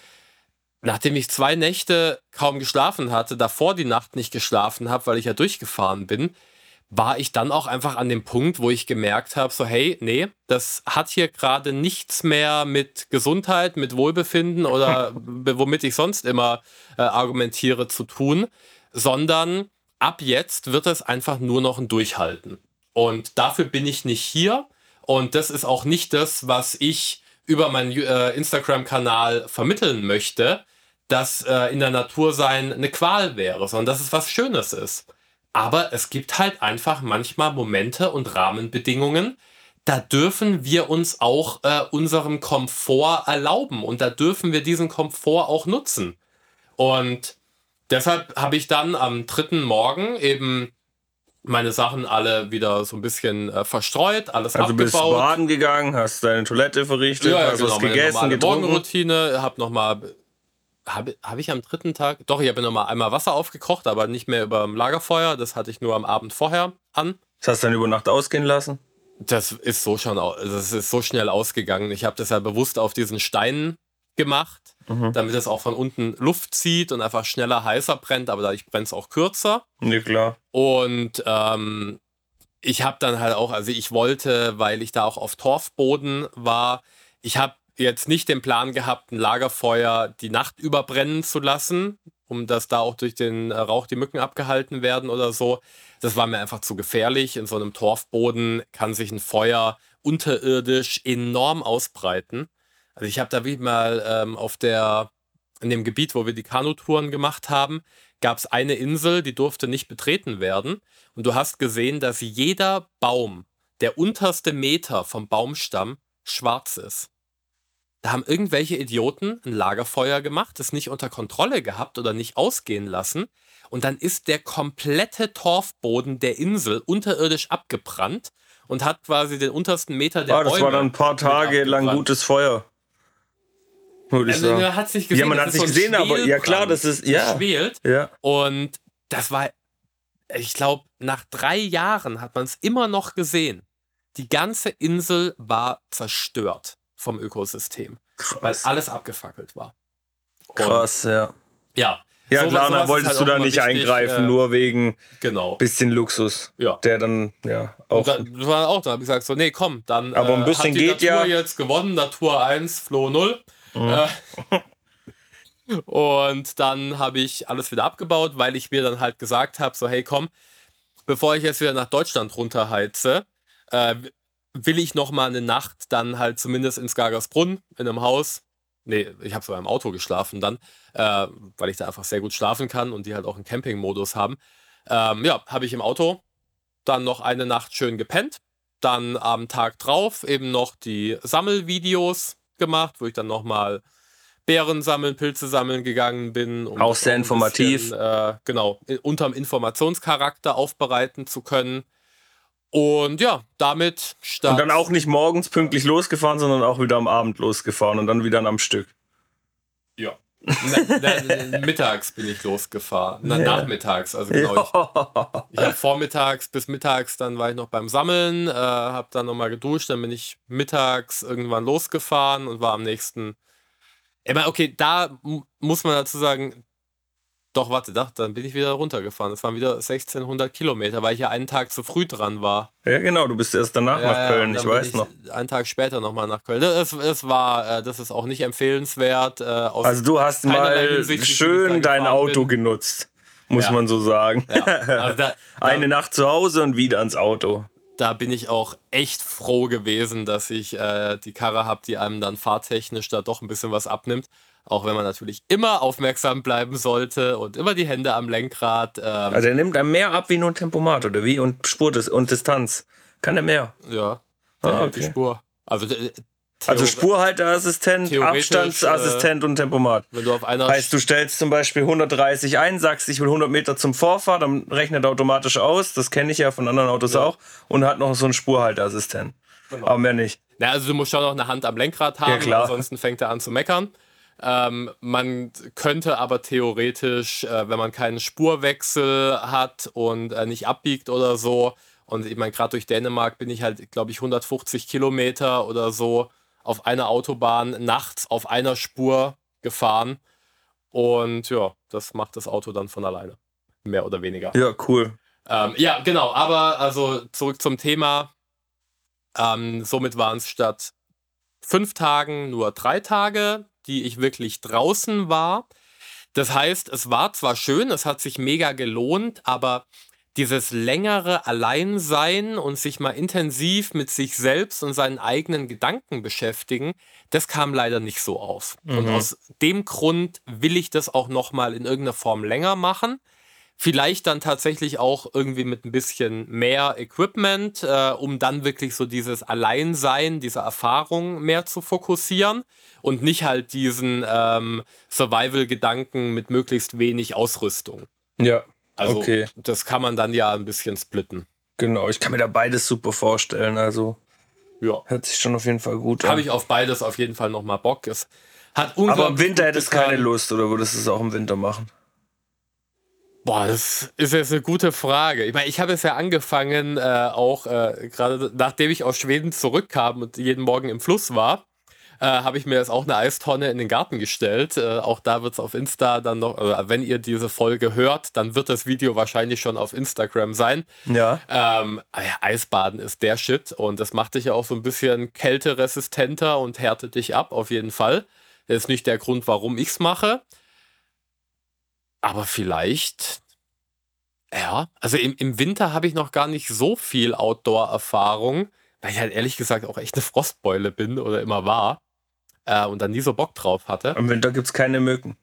nachdem ich zwei Nächte kaum geschlafen hatte, davor die Nacht nicht geschlafen habe, weil ich ja durchgefahren bin, war ich dann auch einfach an dem Punkt, wo ich gemerkt habe, so hey, nee, das hat hier gerade nichts mehr mit Gesundheit, mit Wohlbefinden oder womit ich sonst immer äh, argumentiere zu tun, sondern ab jetzt wird es einfach nur noch ein Durchhalten. Und dafür bin ich nicht hier und das ist auch nicht das, was ich über meinen äh, Instagram-Kanal vermitteln möchte, dass äh, in der Natur sein eine Qual wäre, sondern dass es was Schönes ist. Aber es gibt halt einfach manchmal Momente und Rahmenbedingungen, da dürfen wir uns auch äh, unseren Komfort erlauben und da dürfen wir diesen Komfort auch nutzen. Und deshalb habe ich dann am dritten Morgen eben meine Sachen alle wieder so ein bisschen äh, verstreut, alles also abgebaut. Also bist baden gegangen, hast deine Toilette verrichtet, ja, hast genau, was gegessen, getrunken. Morgenroutine, hab nochmal habe hab ich am dritten Tag, doch, ich habe noch mal einmal Wasser aufgekocht, aber nicht mehr über dem Lagerfeuer. Das hatte ich nur am Abend vorher an. Das hast du dann über Nacht ausgehen lassen? Das ist so schon, das ist so schnell ausgegangen. Ich habe das ja bewusst auf diesen Steinen gemacht, mhm. damit es auch von unten Luft zieht und einfach schneller heißer brennt, aber dadurch brennt es auch kürzer. Ja, klar. Und ähm, ich habe dann halt auch, also ich wollte, weil ich da auch auf Torfboden war, ich habe jetzt nicht den Plan gehabt, ein Lagerfeuer die Nacht überbrennen zu lassen, um dass da auch durch den äh, Rauch die Mücken abgehalten werden oder so. Das war mir einfach zu gefährlich. In so einem Torfboden kann sich ein Feuer unterirdisch enorm ausbreiten. Also ich habe da wie mal ähm, auf der, in dem Gebiet, wo wir die Kanutouren gemacht haben, gab es eine Insel, die durfte nicht betreten werden. Und du hast gesehen, dass jeder Baum, der unterste Meter vom Baumstamm, schwarz ist. Da haben irgendwelche Idioten ein Lagerfeuer gemacht, es nicht unter Kontrolle gehabt oder nicht ausgehen lassen. Und dann ist der komplette Torfboden der Insel unterirdisch abgebrannt und hat quasi den untersten Meter der ah, das Bäume war dann ein paar Tage lang gutes Feuer. Würde also, man hat sich gesehen, ja, man hat sich so gesehen, aber ja klar, das ist ja. Geschwelt. ja. Und das war, ich glaube, nach drei Jahren hat man es immer noch gesehen. Die ganze Insel war zerstört vom Ökosystem. Krass. Weil alles abgefackelt war. Und Krass, ja. Ja. Ja, so, klar, dann wolltest halt du da nicht wichtig, eingreifen, äh, nur wegen genau. bisschen Luxus. Ja. Der dann, ja, auch. Da, das war auch, da habe ich gesagt, so, nee, komm, dann Aber ein bisschen äh, hat die geht Natur ja. jetzt gewonnen, Natur 1, Floh 0. Äh, und dann habe ich alles wieder abgebaut, weil ich mir dann halt gesagt habe, so, hey, komm, bevor ich jetzt wieder nach Deutschland runterheize, äh, will ich noch mal eine Nacht dann halt zumindest in Skagersbrunn in einem Haus nee, ich habe sogar im Auto geschlafen dann, äh, weil ich da einfach sehr gut schlafen kann und die halt auch einen Campingmodus haben. Ähm, ja, habe ich im Auto dann noch eine Nacht schön gepennt. Dann am Tag drauf eben noch die Sammelvideos gemacht, wo ich dann nochmal Beeren sammeln, Pilze sammeln gegangen bin. Um auch sehr informativ. Bisschen, äh, genau, unterm Informationscharakter aufbereiten zu können. Und ja, damit statt. Und dann auch nicht morgens pünktlich losgefahren, sondern auch wieder am Abend losgefahren und dann wieder am Stück. Ja. Na, na, mittags bin ich losgefahren. Na, ja. Nachmittags, also genau. Ja. Ich, ich habe vormittags bis mittags, dann war ich noch beim Sammeln, äh, habe dann nochmal geduscht, dann bin ich mittags irgendwann losgefahren und war am nächsten ich meine, okay, da muss man dazu sagen, doch, warte, doch, dann bin ich wieder runtergefahren. Das waren wieder 1600 Kilometer, weil ich ja einen Tag zu früh dran war. Ja, genau, du bist erst danach ja, nach Köln, ich weiß ich noch. Einen Tag später nochmal nach Köln. Das, das war, äh, das ist auch nicht empfehlenswert. Äh, also du hast mal schön dein Auto bin. genutzt, muss ja. man so sagen. Ja. Also da, Eine Nacht zu Hause und wieder ans Auto da bin ich auch echt froh gewesen, dass ich äh, die Karre habe, die einem dann fahrtechnisch da doch ein bisschen was abnimmt. Auch wenn man natürlich immer aufmerksam bleiben sollte und immer die Hände am Lenkrad. Ähm. Also er nimmt einem mehr ab wie nur ein Tempomat oder wie und Spur und Distanz. Kann er mehr? Ja, der ah, okay. die Spur. Also also Spurhalteassistent, Abstandsassistent äh, und Tempomat. Wenn du auf einer heißt, du stellst zum Beispiel 130 ein, sagst, ich will 100 Meter zum Vorfahr, dann rechnet er automatisch aus. Das kenne ich ja von anderen Autos ja. auch. Und hat noch so einen Spurhalteassistent. Genau. Aber mehr nicht. Ja, also du musst schon noch eine Hand am Lenkrad haben, ja, klar. ansonsten fängt er an zu meckern. Ähm, man könnte aber theoretisch, äh, wenn man keinen Spurwechsel hat und äh, nicht abbiegt oder so, und ich meine, gerade durch Dänemark bin ich halt, glaube ich, 150 Kilometer oder so auf einer Autobahn nachts auf einer Spur gefahren. Und ja, das macht das Auto dann von alleine. Mehr oder weniger. Ja, cool. Ähm, ja, genau. Aber also zurück zum Thema. Ähm, somit waren es statt fünf Tagen nur drei Tage, die ich wirklich draußen war. Das heißt, es war zwar schön, es hat sich mega gelohnt, aber dieses längere Alleinsein und sich mal intensiv mit sich selbst und seinen eigenen Gedanken beschäftigen, das kam leider nicht so auf. Mhm. Und aus dem Grund will ich das auch noch mal in irgendeiner Form länger machen. Vielleicht dann tatsächlich auch irgendwie mit ein bisschen mehr Equipment, äh, um dann wirklich so dieses Alleinsein, diese Erfahrung mehr zu fokussieren und nicht halt diesen ähm, Survival-Gedanken mit möglichst wenig Ausrüstung. Ja, also okay. das kann man dann ja ein bisschen splitten. Genau, ich kann mir da beides super vorstellen. Also ja. hört sich schon auf jeden Fall gut an. Habe ich auf beides auf jeden Fall nochmal Bock. Es hat Aber im Winter hättest du keine Lust oder würdest du es auch im Winter machen? Boah, das ist jetzt eine gute Frage. Ich meine, ich habe es ja angefangen, äh, auch äh, gerade nachdem ich aus Schweden zurückkam und jeden Morgen im Fluss war, äh, habe ich mir jetzt auch eine Eistonne in den Garten gestellt. Äh, auch da wird es auf Insta dann noch, also wenn ihr diese Folge hört, dann wird das Video wahrscheinlich schon auf Instagram sein. Ja. Ähm, ja Eisbaden ist der Shit und das macht dich ja auch so ein bisschen kälteresistenter und härtet dich ab, auf jeden Fall. Das ist nicht der Grund, warum ich es mache. Aber vielleicht ja, also im, im Winter habe ich noch gar nicht so viel Outdoor-Erfahrung, weil ich halt ehrlich gesagt auch echt eine Frostbeule bin oder immer war äh, und dann nie so Bock drauf hatte. Im Winter gibt es keine Mücken.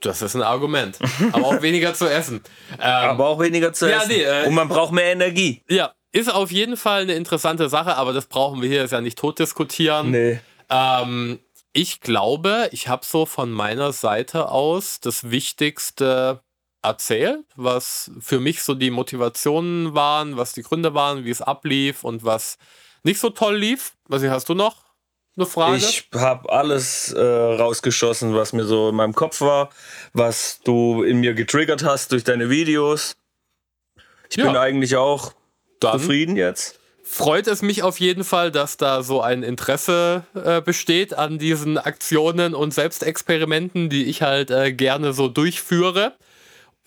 Das ist ein Argument. Aber auch weniger zu essen. Ähm, aber auch weniger zu ja, essen. Nee, äh, und man braucht mehr Energie. Ja, ist auf jeden Fall eine interessante Sache, aber das brauchen wir hier jetzt ja nicht tot diskutieren. Nee. Ähm, ich glaube, ich habe so von meiner Seite aus das Wichtigste erzählt, was für mich so die Motivationen waren, was die Gründe waren, wie es ablief und was nicht so toll lief. Was hast du noch? eine Frage? Ich habe alles äh, rausgeschossen, was mir so in meinem Kopf war, was du in mir getriggert hast durch deine Videos. Ich ja. bin eigentlich auch Dann zufrieden jetzt. Freut es mich auf jeden Fall, dass da so ein Interesse äh, besteht an diesen Aktionen und Selbstexperimenten, die ich halt äh, gerne so durchführe.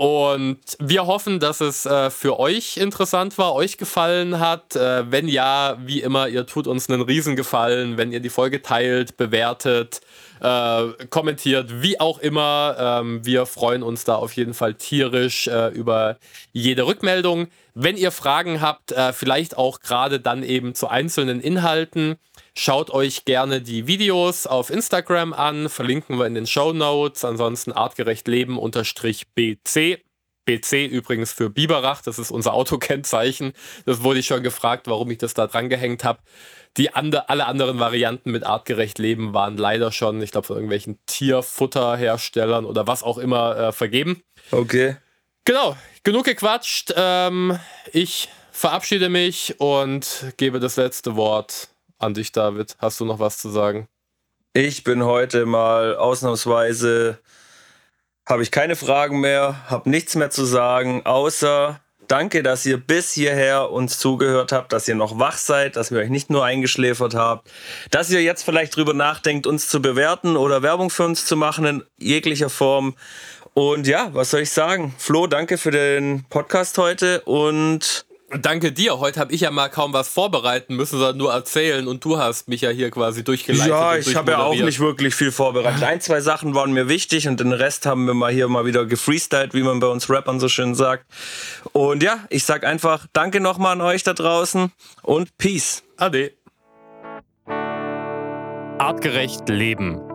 Und wir hoffen, dass es äh, für euch interessant war, euch gefallen hat. Äh, wenn ja, wie immer, ihr tut uns einen Riesengefallen, wenn ihr die Folge teilt, bewertet, äh, kommentiert, wie auch immer. Ähm, wir freuen uns da auf jeden Fall tierisch äh, über jede Rückmeldung. Wenn ihr Fragen habt, äh, vielleicht auch gerade dann eben zu einzelnen Inhalten, Schaut euch gerne die Videos auf Instagram an, verlinken wir in den Show Notes. Ansonsten artgerecht leben unterstrich BC. BC übrigens für Biberach, das ist unser Autokennzeichen. Das wurde ich schon gefragt, warum ich das da dran gehängt habe. Die ande, alle anderen Varianten mit artgerecht leben waren leider schon, ich glaube, von irgendwelchen Tierfutterherstellern oder was auch immer äh, vergeben. Okay. Genau, genug gequatscht. Ähm, ich verabschiede mich und gebe das letzte Wort an dich, David. Hast du noch was zu sagen? Ich bin heute mal ausnahmsweise, habe ich keine Fragen mehr, habe nichts mehr zu sagen, außer danke, dass ihr bis hierher uns zugehört habt, dass ihr noch wach seid, dass wir euch nicht nur eingeschläfert habt, dass ihr jetzt vielleicht drüber nachdenkt, uns zu bewerten oder Werbung für uns zu machen in jeglicher Form. Und ja, was soll ich sagen? Flo, danke für den Podcast heute und Danke dir. Heute habe ich ja mal kaum was vorbereiten müssen, sondern nur erzählen und du hast mich ja hier quasi durchgeleitet. Ja, ich habe ja auch nicht wirklich viel vorbereitet. Ein, zwei Sachen waren mir wichtig und den Rest haben wir mal hier mal wieder gefreestylt, wie man bei uns Rappern so schön sagt. Und ja, ich sag einfach Danke nochmal an euch da draußen und Peace. Ade. Artgerecht leben